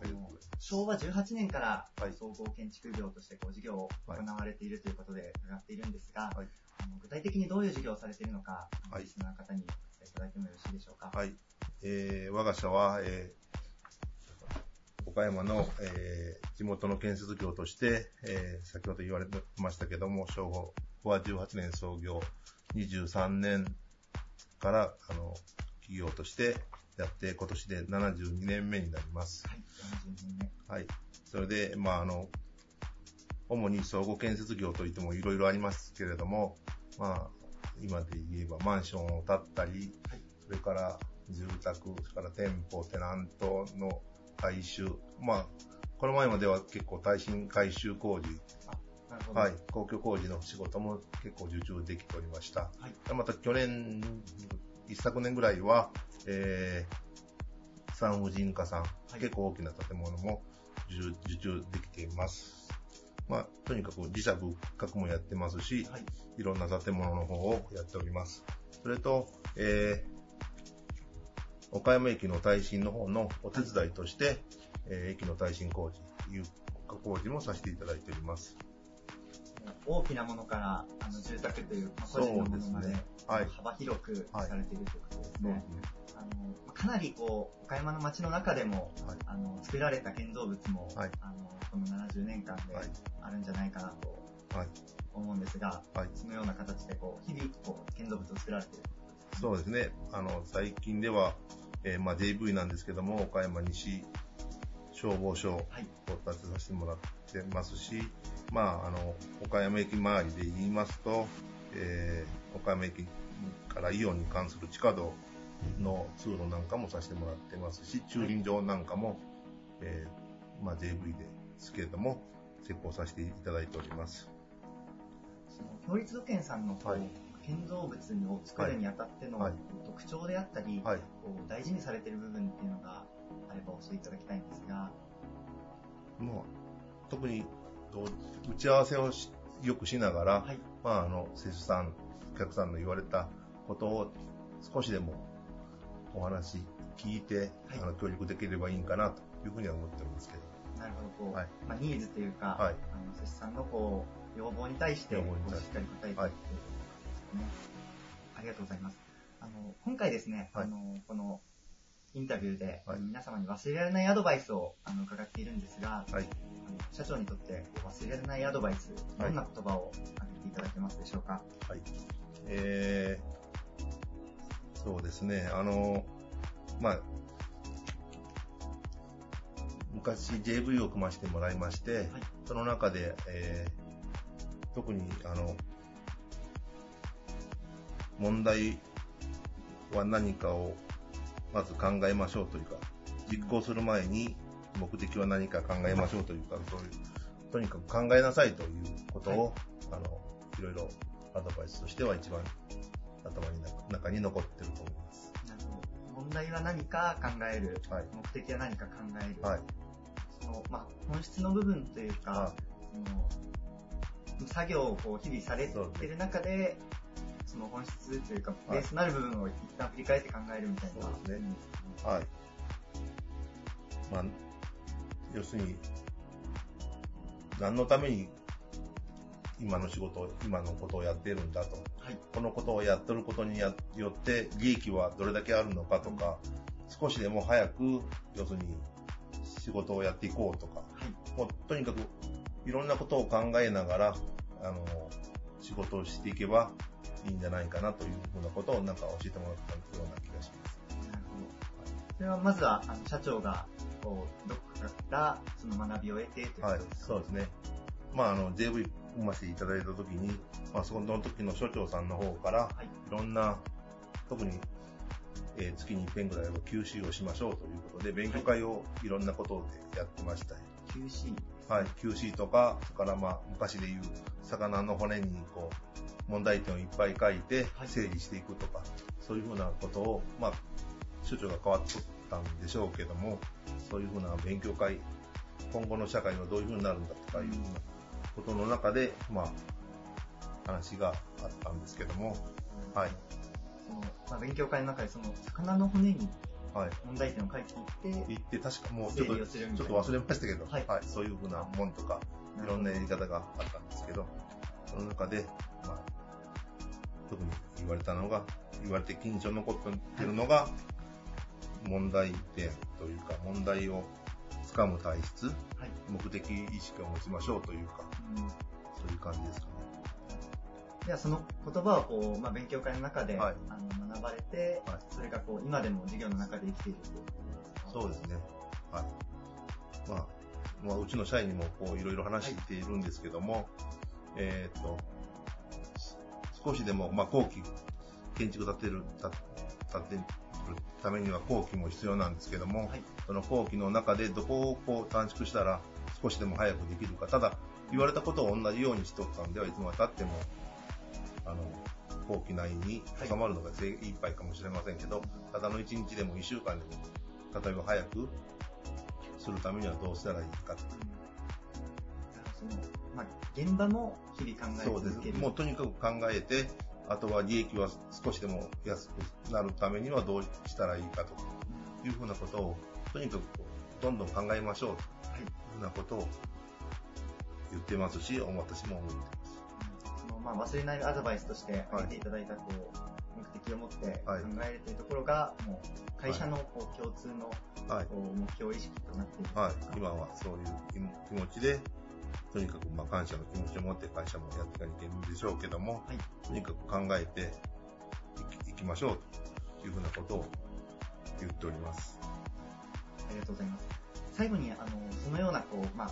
ありがとうござい。昭和18年からはい総合建築業としてこう事業を行われているということで伺っているんですが、はいあの具体的にどういう事業をされているのか、はいリスナーの方にお伝えいただいてもよろしいでしょうか？はい。えー、我が社は、えー、岡山の、えー、地元の建設業として、えー、先ほど言われてましたけども、昭和18年創業23年から、あの、企業としてやって、今年で72年目になります。はい、42年はい。それで、まあ、あの、主に総合建設業といってもいろいろありますけれども、まあ、今で言えばマンションを建ったり、それから住宅、それから店舗、テナントの改修、まあ、この前までは結構耐震改修工事。はい、公共工事の仕事も結構受注できておりました。はいまた去年、一昨年ぐらいは、えー、産婦人科さん、い結構大きな建物も受受注できています。まあ、とにかく自社仏閣もやってますし、はい。いろんな建物の方をやっております。それと、えー、岡山駅の耐震の方のお手伝いとして、えー駅の耐震工事、いう工事もさせていただいております。大きなものからあの住宅という、まあ、個人のものまでねはい幅広くされているということですね。そうですね。あのまあかなりこう岡山の街の中でも、はいあの作られた建造物も、はいあのこの70年間ではいあるんじゃないかなとはい。思うんですが、はい。そのような形でこう日々こう建造物を作られている。そうですね。あの、最近では、えーまあ JV なんですけども、岡山西消防署をはい。立てさせてもらってますし、まあ、あの、岡山駅周りで言いますと、えー岡山駅からイオンに関する地下道の通路なんかもさせてもらってますし、駐輪場なんかも、えーまあ JV ですけれども、施工させていただいております。その共立土建さんのはい建造物を作るにあたってのはい特徴であったり、はい。こう大事にされている部分っていうのがあれば教えていただきたいんですが、もう、特に、打ち合わせをしよくしながら、はい。まあ、あの、施主さん、お客さんの言われたことを少しでもお話聞いて、はいあの協力できればいいんかなというふうには思っておりますけど。なるほど、こう、はいまあ、ニーズというか、はいあの、施主さんのこう、要望に対して、しっかり答えていくということですね。ありがとうございます。あの、今回ですね、はいあの、この、インタビューで、はい皆様に忘れられないアドバイスをあの伺っているんですが、はい。社長にとって忘れられないアドバイス、どんな言葉を挙げていただけますでしょうか？はい。えー、そうですね、あの、まあ、昔 JV を組ませてもらいまして、はいその中で、えー特に、あの、問題は何かをまず考えましょうというか、実行する前に目的は何か考えましょうというか、そういう、とにかく考えなさいということを、あの、いろいろアドバイスとしては一番頭にな中に残ってると思います。なるほど問題は何か考える、はい。目的は何か考える、はい。そのまあ、本質の部分というか、はその作業をこう日々されてる中で、その本質というか、ベースになる部分を一旦振り返って考えるみたいな。そうですね。はい。まあ、要するに、何のために今の仕事、今のことをやっているんだと。はい。このことをやってることによって利益はどれだけあるのかとか、少しでも早く、要するに仕事をやっていこうとか、もうとにかくいろんなことを考えながら、あの、仕事をしていけばいいんじゃないかなというふうなことをなんか教えてもらったような気がします。なるほど。それはまずは、あの社長が、こう、どこかからその学びを得てというはいそうですね。まあ、あの、JV 組ませていただいたときに、まあ、その時の所長さんの方から、はい。いろんな、特に、えー月に一遍ぐらいは QC をしましょうということで、勉強会をいろんなことでやってました。QC。はい、QC とか、それからまあ、昔で言う、魚の骨にこう、問題点をいっぱい書いてはい。整理していくとか、そういうふうなことを、まあ、所長が変わっとったんでしょうけども、そういうふうな勉強会、今後の社会はどういうふうになるんだとかいうことの中で、まあ、話があったんですけども、はい、その、まあ、勉強会の中でその、魚の骨にはい。問題点を書いていって、行って、確かもうちょっと、ちょっと忘れましたけど、はい。はい、そういうふうなもんとか、いろんなやり方があったんですけど、その中で、まあ、特に言われたのが、言われて緊張残ってるのが、問題点というか、問題をつかむ体質、はい。目的意識を持ちましょうというか、うん。そういう感じですかね。ではその言葉をこう、まあ、勉強会の中で、はいあの学ばれて、はいそれがこう今でも授業の中で生きているというそうですね。はい。まあ、まあ、うちの社員にもこういろいろ話しているんですけども、えーっと、少しでも、まあ、後期、建築建てる、建建てるためには後期も必要なんですけども、はいその後期の中でどこをこう短縮したら少しでも早くできるか、ただ言われたことを同じようにしとったんではいつまで経っても、あの、後期内に収まるのが精一杯かもしれませんけど、ただの1日でも1週間でも、例えば早くするためにはどうしたらいいかと。その、まあ、現場も日々考えそうです。もうとにかく考えて、あとは利益は少しでも安くなるためにはどうしたらいいかというふうなことを、とにかくどんどん考えましょう。とい。うふうなことを言ってますし、私も思ってまあ、忘れないアドバイスとして挙げていただいたこう、目的を持って考はいえるというところが、もう会社のこう共通のはい。こう目標意識となっているはい。今はそういう気持ちで、とにかくまあ感謝の気持ちを持って会社もやっていかなきゃいけなでしょうけども、はいとにかく考えていきいきましょうというふうなことを言っております。ありがとうございます。最後に、あの、そのような、こう、まあ、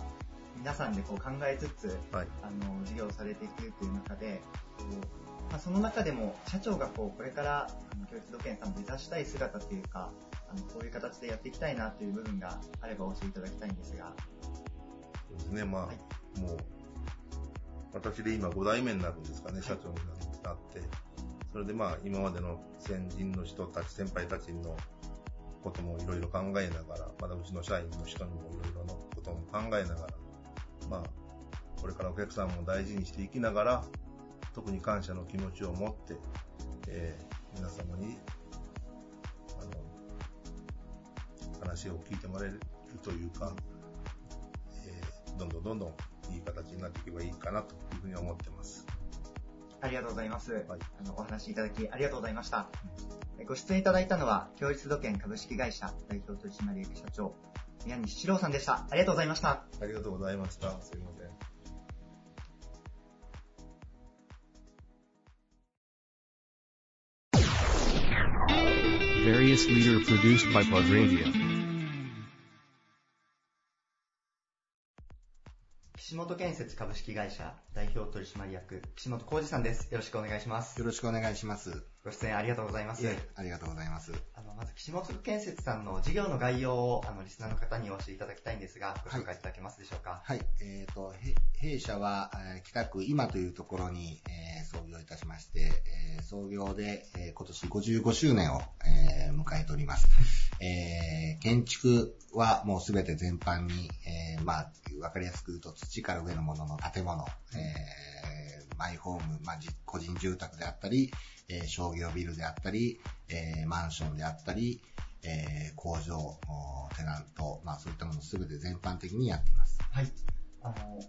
皆さんでこう考えつつ、はい。あの、授業をされていくという中で、こうまあ、その中でも、社長がこう、これから、あの教育土建さんを目指したい姿というか、あの、こういう形でやっていきたいなという部分があれば教えていただきたいんですが、そうですね、まあ、はいもう、私で今5代目になるんですかね、社長になって。それでまあ、今までの先人の人たち、先輩たちのこともいろいろ考えながら、まだうちの社員の人にもいろいろなことも考えながら、まあ、これからお客さんも大事にしていきながら、特に感謝の気持ちを持って、えー皆様に、あの、話を聞いてもらえるというか、えーどんどんどんどんいい形になっていけばいいかなというふうに思ってます。ありがとうございます。はいあの、お話いただきありがとうございました。えご出演いただいたのは、教育土建株式会社代表取締役社長、宮西史郎さんでした。ありがとうございました。ありがとうございました。すいません。Various leader produced by Plug Radio. 岸本建設株式会社代表取締役、岸本浩二さんです。よろしくお願いします。よろしくお願いします。ご出演ありがとうございます。ありがとうございます。あの、まず岸本建設さんの事業の概要をあのリスナーの方にお教えいただきたいんですが、ご紹介いただけますでしょうか？はい。えっ、と、へ弊社は、えー北区今というところに、えー創業いたしまして、えー創業で、えー今年55周年を、えー迎えております。えー建築はもうすべて全般に、えーまあ、わかりやすく言うと土から上のものの建物、えーマイホーム、まあ、じ個人住宅であったり、えー商業ビルであったり、えーマンションであったり、えー工場、おテナント、まあそういったものすべて全般的にやっています。はい。あの、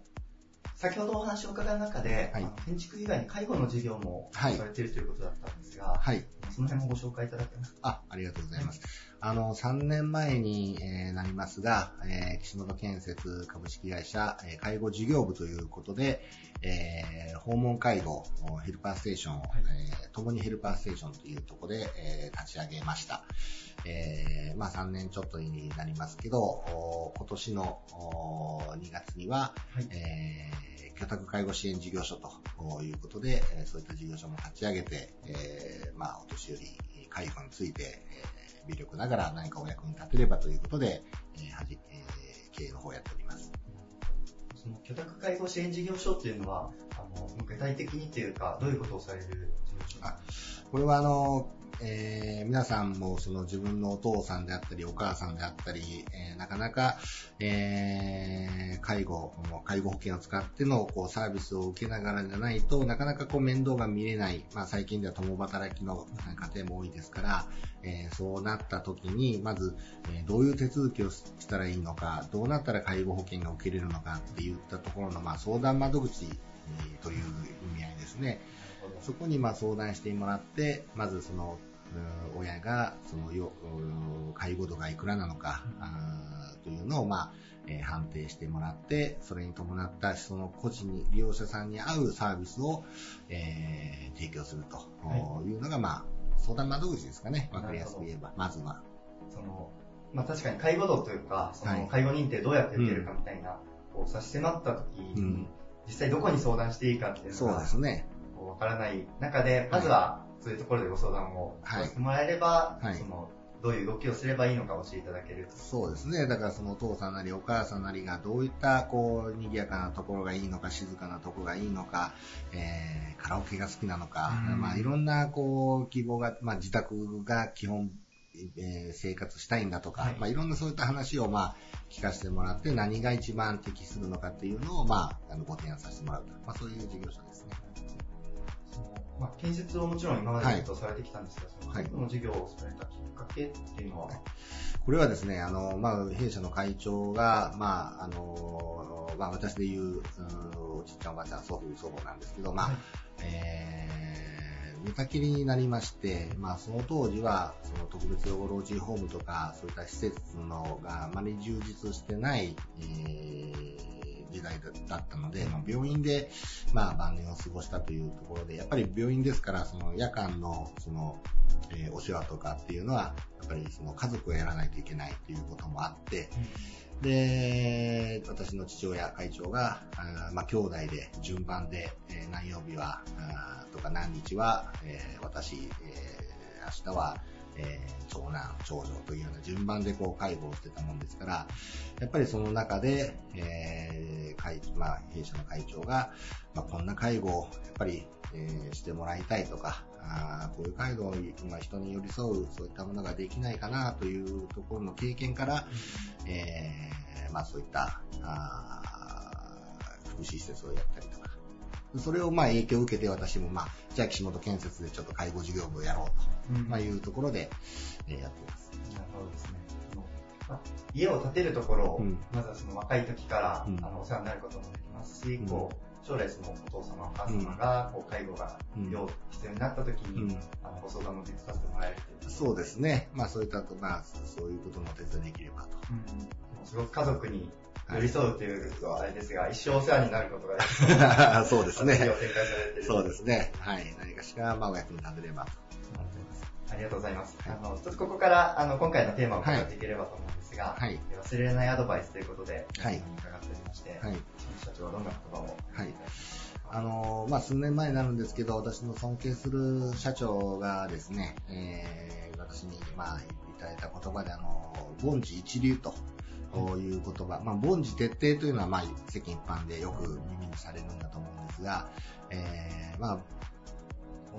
先ほどお話を伺う中で、はい建築以外に介護の事業もはいされているということだったんですが、はい。その辺もご紹介いただけますか？あ、ありがとうございます。あの、3年前に、えーなりますが、えー岸本建設株式会社、えー介護事業部ということで、えー訪問介護、ヘルパーステーションを、えー共にヘルパーステーションというところで、えー立ち上げました。えーまあ3年ちょっとになりますけど、お今年のお2月には、えー居宅介護支援事業所ということで、えーそういった事業所も立ち上げて、えーまあお年寄り介護について、えー微力ながら何かお役に立てればということで、えーはじえー経営の方をやっております。その居宅介護支援事業所っていうのは、あの具体的にというか、どういうことをされるこれはあの、えー皆さんもその自分のお父さんであったりお母さんであったり、えーなかなか、えー介護、介護保険を使ってのこうサービスを受けながらじゃないとなかなかこう面倒が見れない、まあ最近では共働きの家庭も多いですから、えーそうなった時に、まず、えどういう手続きをしたらいいのか、どうなったら介護保険が受けれるのかっていったところの、まあ、相談窓口、という意味合いですね。そこにまあ相談してもらって、まずその、うん親がそのようん介護度がいくらなのか、というのをまあ、えー判定してもらって、それに伴ったその個人に、利用者さんに合うサービスを、えー提供するとい。うのが、まあ、相談窓口ですかね。わかりやすく言えば、まずは。その、まあ確かに介護度というか、そはい。の介護認定どうやって受けるかみたいな、こう差し迫った時に、うん。実際どこに相談していいかっていうのそうが、ですね。わからない中で、まずはそういうところでご相談をさせてもらえれば、はいその、どういう動きをすればいいのか教えていただけると。そうですね。だからそのお父さんなりお母さんなりがどういったこう賑やかなところがいいのか静かなところがいいのか、えーカラオケが好きなのか、うんまあいろんなこう希望が、まあ自宅が基本、えー生活したいんだとか、はいまあいろんなそういった話をまあ聞かせてもらって何が一番適するのかっていうのをまああのご提案させてもらうと。まあそういう事業所ですね。まあ、建設をもちろん今までずっとされてきたんですが、そのはい。介護の事業をされたきっかけっていうのは、これはですね、あの、まあ、弊社の会長が、まあ、あの、まあ、私で言う、うんおじいちゃんおばあちゃん、祖父、祖母なんですけど、まあ、はい。えー、寝たきりになりまして、まあ、その当時は、その特別養護老人ホームとか、そういった施設のがあまり充実してない、えー時代だったので、まあ、病院で、まあ、晩年を過ごしたというところで、やっぱり病院ですから、その夜間の、その、えーお世話とかっていうのは、やっぱりその家族をやらないといけないということもあって、で、私の父親、会長が、あーまあ、兄弟で順番で、えー何曜日は、とか何日は、えー私、えー明日は、えー長男、長女というような順番でこう介護をしてたもんですから、やっぱりその中で、えー会まあ、弊社の会長が、まあ、こんな介護をやっぱり、えーしてもらいたいとか、あーこういう介護を、まあ、人に寄り添う、そういったものができないかなというところの経験から、えーまあそういった、あー福祉施設をやったりとか、それをまあ影響を受けて私もまあ、じゃあ岸本建設でちょっと介護事業部をやろうと、うんまあいうところで、えーやっています。なるほどですね。家を建てるところを、うんまずはその若い時から、うんあのお世話になることもできますし、うんこう将来そのお父様、お母様が、こう介護がうん要必要になった時に、うんあのご相談もできさせてもらえるという。そうですね。まあそういったと、まあそういうこともお手伝いできればと。うんすごく家族に寄り添うというあれですが、一生お世話になることが そうですねそうですね。はい。何かしら、まあお役に立てればと。ありがとうございます。はいあの、ちょっとここから、あの、今回のテーマを伺っていければと思うんですが、はい忘れられないアドバイスということで、はい伺っておりまして、はい。社長はどんな言葉をはいあのーまあ、数年前になるんですけど、私の尊敬する社長がですね、えー私に、まあ、いただいた言葉で、あの、凡事一流と。こういう言葉、まあ、凡事徹底というのは、まあ、世間一般でよく耳にされるんだと思うんですが、えー、まあ、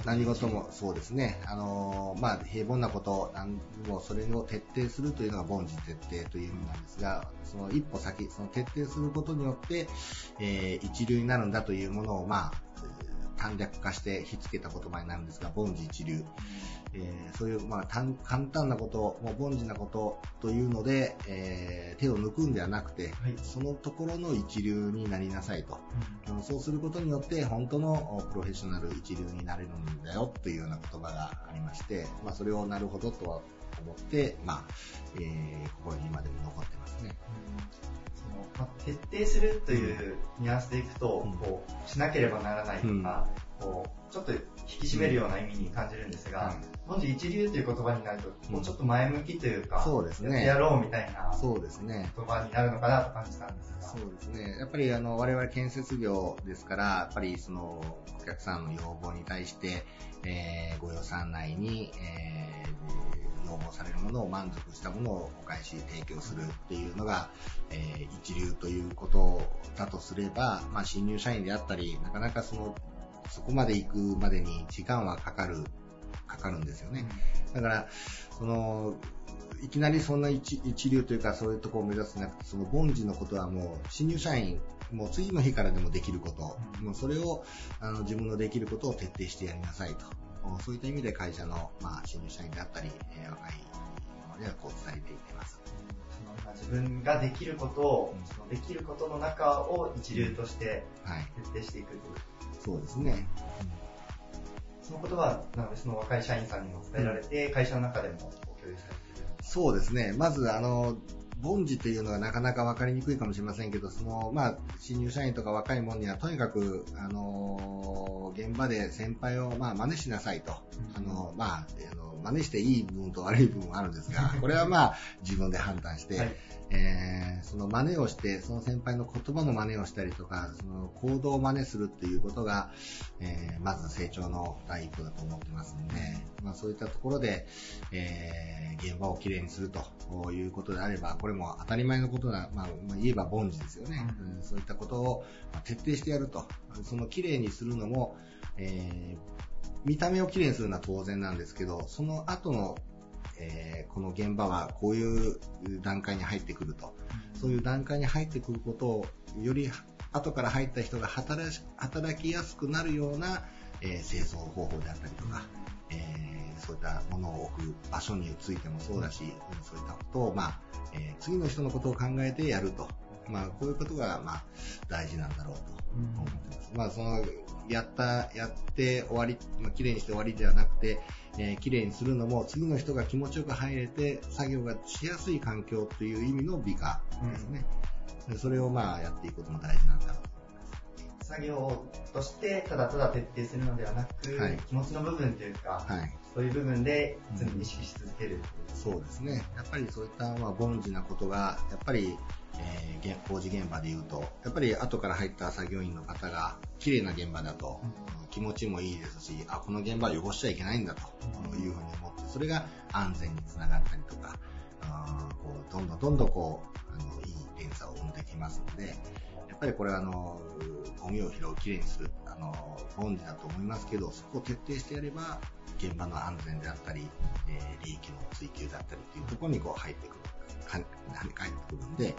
何事もそうですね、あのまあ、平凡なこと、何もそれを徹底するというのが凡事徹底という意味なんですが、その一歩先、その徹底することによって、えー、一流になるんだというものを、まあ、短略化してひっつけた言葉になるんですが、凡事一流。えー、そういう、まあ、簡単なこと、もう凡事なことというので、えー、手を抜くんではなくて、はい、そのところの一流になりなさいと、うん、そうすることによって本当のプロフェッショナル一流になれるんだよというような言葉がありまして、まあ、それをなるほどとは思って、まあえー、心に今でも残ってますね。うん、まあ、徹底するというニュアンスでいくと、うん、こうしなければならないとか、こうちょっと引き締めるような意味に感じるんですが、文字一流という言葉になると、もうちょっと前向きというか、そうですね。やろうみたいな、そうですね。言葉になるのかなと感じたんですが。そうですね。やっぱりあの、我々建設業ですから、やっぱりその、お客さんの要望に対して、えー、ご予算内に、えー、要望されるものを満足したものをお返し提供するっていうのが、えー、一流ということだとすれば、まあ、新入社員であったり、なかなかその、そこまで行くまでに時間はかかるかかるんですよね。だから、その、いきなりそんな一一流というかそういうところを目指すなくて、その凡事のことはもう新入社員、もう次の日からでもできること、もうそれをあの自分のできることを徹底してやりなさいと。そういった意味で会社の、まあ、新入社員であったり、えー、若い者にはこう伝えていってます。自分ができることを、そのできることの中を一流として徹底していくという、はい、そうですね。うんそのことは、なのでその若い社員さんにも伝えられて、会社の中でも共有されているそうですね。まず、あの、凡事というのがなかなか分かりにくいかもしれませんけど、その、まあ、新入社員とか若い者には、とにかく、あの、現場で先輩を、まあ、真似しなさいと。あの、まあ、あの、真似していい部分と悪い部分あるんですが、これはまあ、自分で判断して、はいえー、その真似をして、その先輩の言葉の真似をしたりとか、その行動を真似するっていうことが、えー、まず成長の第一歩だと思ってますので、まあそういったところで、えー、現場をきれいにするということであれば、これも当たり前のことだ、まあ、まあ、言えば凡事ですよね、うん、そういったことを徹底してやると。そのきれいにするのも、えー見た目をきれいにするのは当然なんですけど、その後のえー、この現場はこういう段階に入ってくると。そういう段階に入ってくることを、より後から入った人が働きやすくなるような、えー、清掃方法であったりとか、えー、そういったものを置く場所についてもそうだし、うんそういったことを、まあ、えー、次の人のことを考えてやると。まあ、こういうことが、まあ、大事なんだろうと思ってます。まあ、その、やった、やって終わり、まあ、綺麗にして終わりではなくて、えー、綺麗にするのも次の人が気持ちよく入れて作業がしやすい環境という意味の美化ですね。うん、それをまあやっていくことも大事なんだろう。作業としてただただ徹底するのではなく、はい、気持ちの部分というか、はい、そういう部分で常に意識し続ける、うん、そうですね。やっぱりそういったまあ凡事なことが、やっぱりえー、工事現場でいうと、やっぱり後から入った作業員の方が綺麗な現場だと、気持ちもいいですし、あ、この現場は汚しちゃいけないんだというふうに思って、それが安全につながったりとか、あこうどんどんどんどんこう、あの、いい連鎖を生んできますので、やっぱりこれはあの、ゴミを拾う、きれいにする、あの、本事だと思いますけど、そこを徹底してやれば、現場の安全であったり、えー、利益の追求だったりというところにこう入ってくる。跳ね返ってくるんで、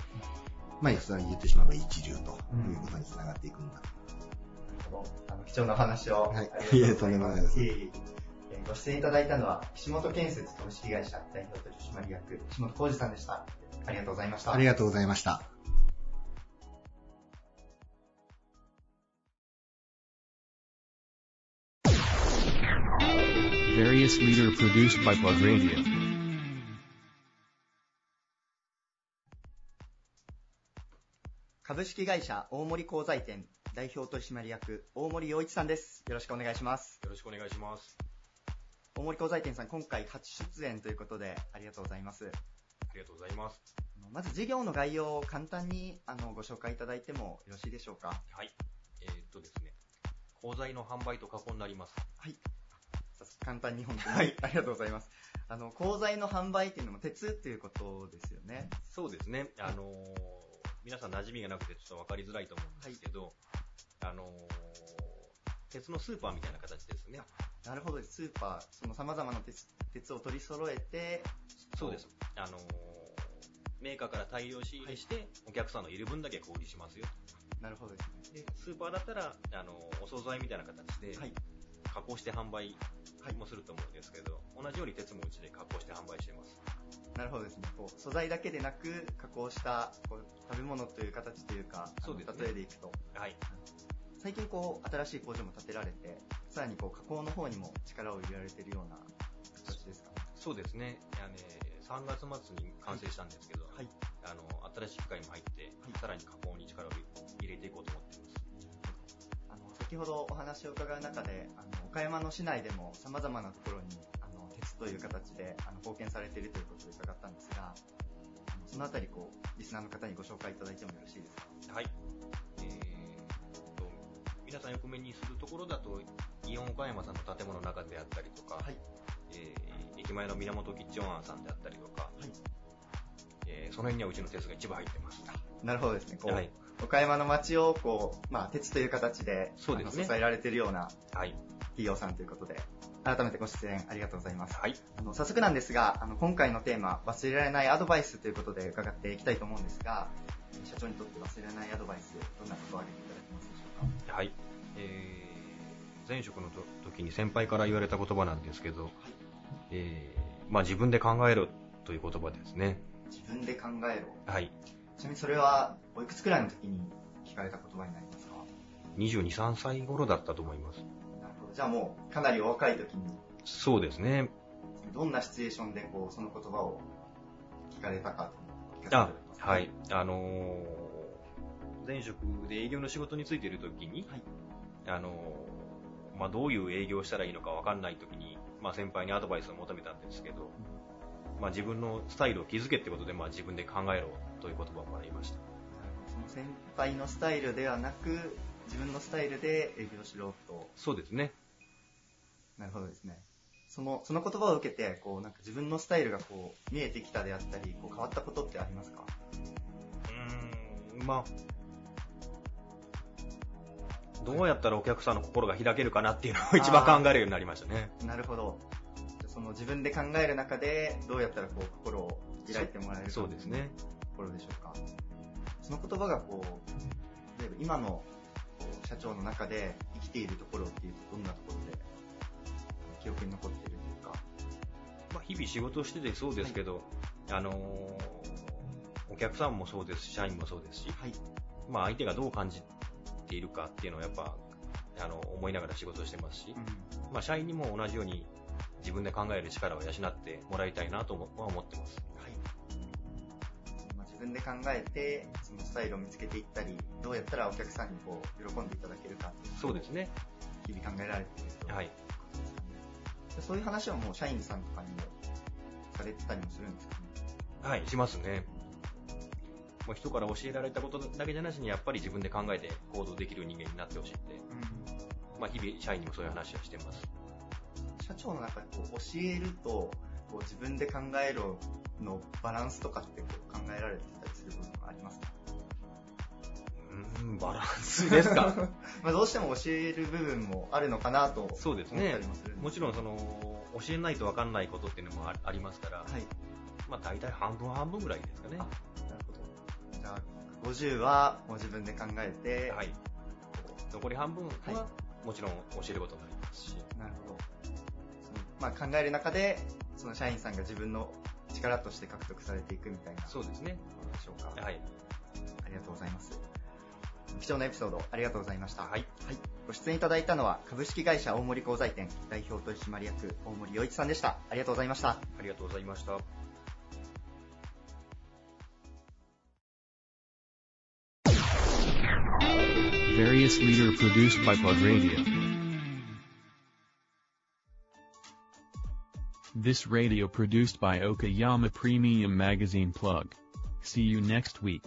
まあ、それに言ってしまえば一流ということにつながっていくんだ。なるほど。あの、貴重な話を。はい。いえ、とんでもないです。ご出演いただいたのは、岸本建設株式会社代表取締役、岸本浩二さんでした。ありがとうございました。ありがとうございました。various leader produced by Plug Radio. 株式会社大森鋼材店代表取締役大森洋一さんです。よろしくお願いします。よろしくお願いします。大森鋼材店さん、今回初出演ということでありがとうございます。ありがとうございます。まず事業の概要を簡単にあのご紹介いただいてもよろしいでしょうか？はい。えー、っとですね、鋼材の販売と加工になります。はい。簡単に本当に、はい、ありがとうございます。あの、鋼材の販売っていうのも鉄っていうことですよね。そうですね。あのー皆さん馴染みがなくてちょっと分かりづらいと思うんですけど、あのー鉄のスーパーみたいな形ですね。なるほど、スーパー、その様々な鉄鉄を取り揃えて、そうです。あのーメーカーから大量仕入れして、お客さんのいる分だけ小売りしますよ。なるほどですね。で、スーパーだったら、あのーお惣菜みたいな形で、加工して販売もすると思うんですけど、同じように鉄もうちで加工して販売してます。なるほどですね。こう素材だけでなく、加工したこう食べ物という形というか、そうですね例えでいくと。はい。最近こう、新しい工場も建てられて、さらにこう、加工の方にも力を入れられているような形ですか？ね。そうですね。あの3月末に完成したんですけど、あの新しい機械も入って、さらに加工に力を入れていこうと思っています。あの、先ほどお話を伺う中で、あの、岡山の市内でも様々なところに、あの、鉄という形で、あの、貢献されているということで伺ったんですが、そのあたり、こう、リスナーの方にご紹介いただいてもよろしいですか？はい。えーと、皆さんよく目にするところだと、イオン岡山さんの建物の中であったりとか、えー駅前の源吉兆庵さんであったりとか、えーその辺にはうちの鉄が一部入ってます。なるほどですね。こう、はい岡山の街を、こう、まあ、鉄という形で、そうですね支えられているような、はい。企業さんということで、改めてご出演ありがとうございます。はい。あの、早速なんですが、あの、今回のテーマ、忘れられないアドバイスということで伺っていきたいと思うんですが、社長にとって忘れられないアドバイス、どんなことを挙げていただけますでしょうか？はい。えー前職のと時に先輩から言われた言葉なんですけど、えーまあ自分で考えろという言葉ですね。自分で考えろ。はい。ちなみにそれは、おいくつくらいの時に聞かれた言葉になりますか？22、3歳頃だったと思います。なるほど。じゃあもう、かなりお若い時に、そうですね。どんなシチュエーションで、こう、その言葉を聞かれたかあはい。あのー前職で営業の仕事についている時に、あのーまあ、どういう営業をしたらいいのかわかんない時に、まあ、先輩にアドバイスを求めたんですけど、まあ、自分のスタイルを築けってことで、まあ、自分で考えろという言葉をもらいました。その先輩のスタイルではなく、自分のスタイルで営業しろと。そうですね。なるほどですね。その、その言葉を受けて、こう、なんか自分のスタイルがこう、見えてきたであったり、こう、変わったことってありますか？うーん、まあ、どうやったらお客さんの心が開けるかなっていうのを一番考えるようになりましたね。なるほど。その自分で考える中で、どうやったらこう、心を開いてもらえるかそうですね。ところでしょうか。その言葉がこう、例えば今の社長の中で生きているところっていうと、どんなところで記憶に残っているというか。まあ、日々仕事しててそうですけど、あのーお客さんもそうですし、社員もそうですし、まあ、相手がどう感じているかっていうのをやっぱ、あの、思いながら仕事をしてますし、まあ、社員にも同じように自分で考える力を養ってもらいたいなともは思ってます。まあ、自分で考えて、そのスタイルを見つけていったり、どうやったらお客さんにこう、喜んでいただけるかっていうのをそうですね。日々考えられていると。はい。でそういう話はもう社員さんとかにもされてたりもするんですかね？はい、しますね。もう人から教えられたことだけじゃなしに、やっぱり自分で考えて行動できる人間になってほしいって、まあ日々社員にもそういう話はしてます。社長の中でこう教えると、こう自分で考えろのバランスとかってこう考えられてたりする部分はありますか？うーん、バランスですか？まあどうしても教える部分もあるのかなとそうですね。りもちろんその、教えないと分かんないことっていうのもあありますから、まあ大体半分半分ぐらいですかね。じゃあ、50はもう自分で考えて、はい。残り半分は、もちろん教えることになりますし。なるほど。そのまあ、考える中で、その社員さんが自分の力として獲得されていくみたいな。そうですね。でしょうか。はい。ありがとうございます。貴重なエピソードありがとうございました。はい。ご出演いただいたのは、株式会社大森鋼材店代表取締役大森洋一さんでした。ありがとうございました。ありがとうございました。Various leader produced by Pod Radio. This radio produced by Okayama Premium Magazine Plug. See you next week.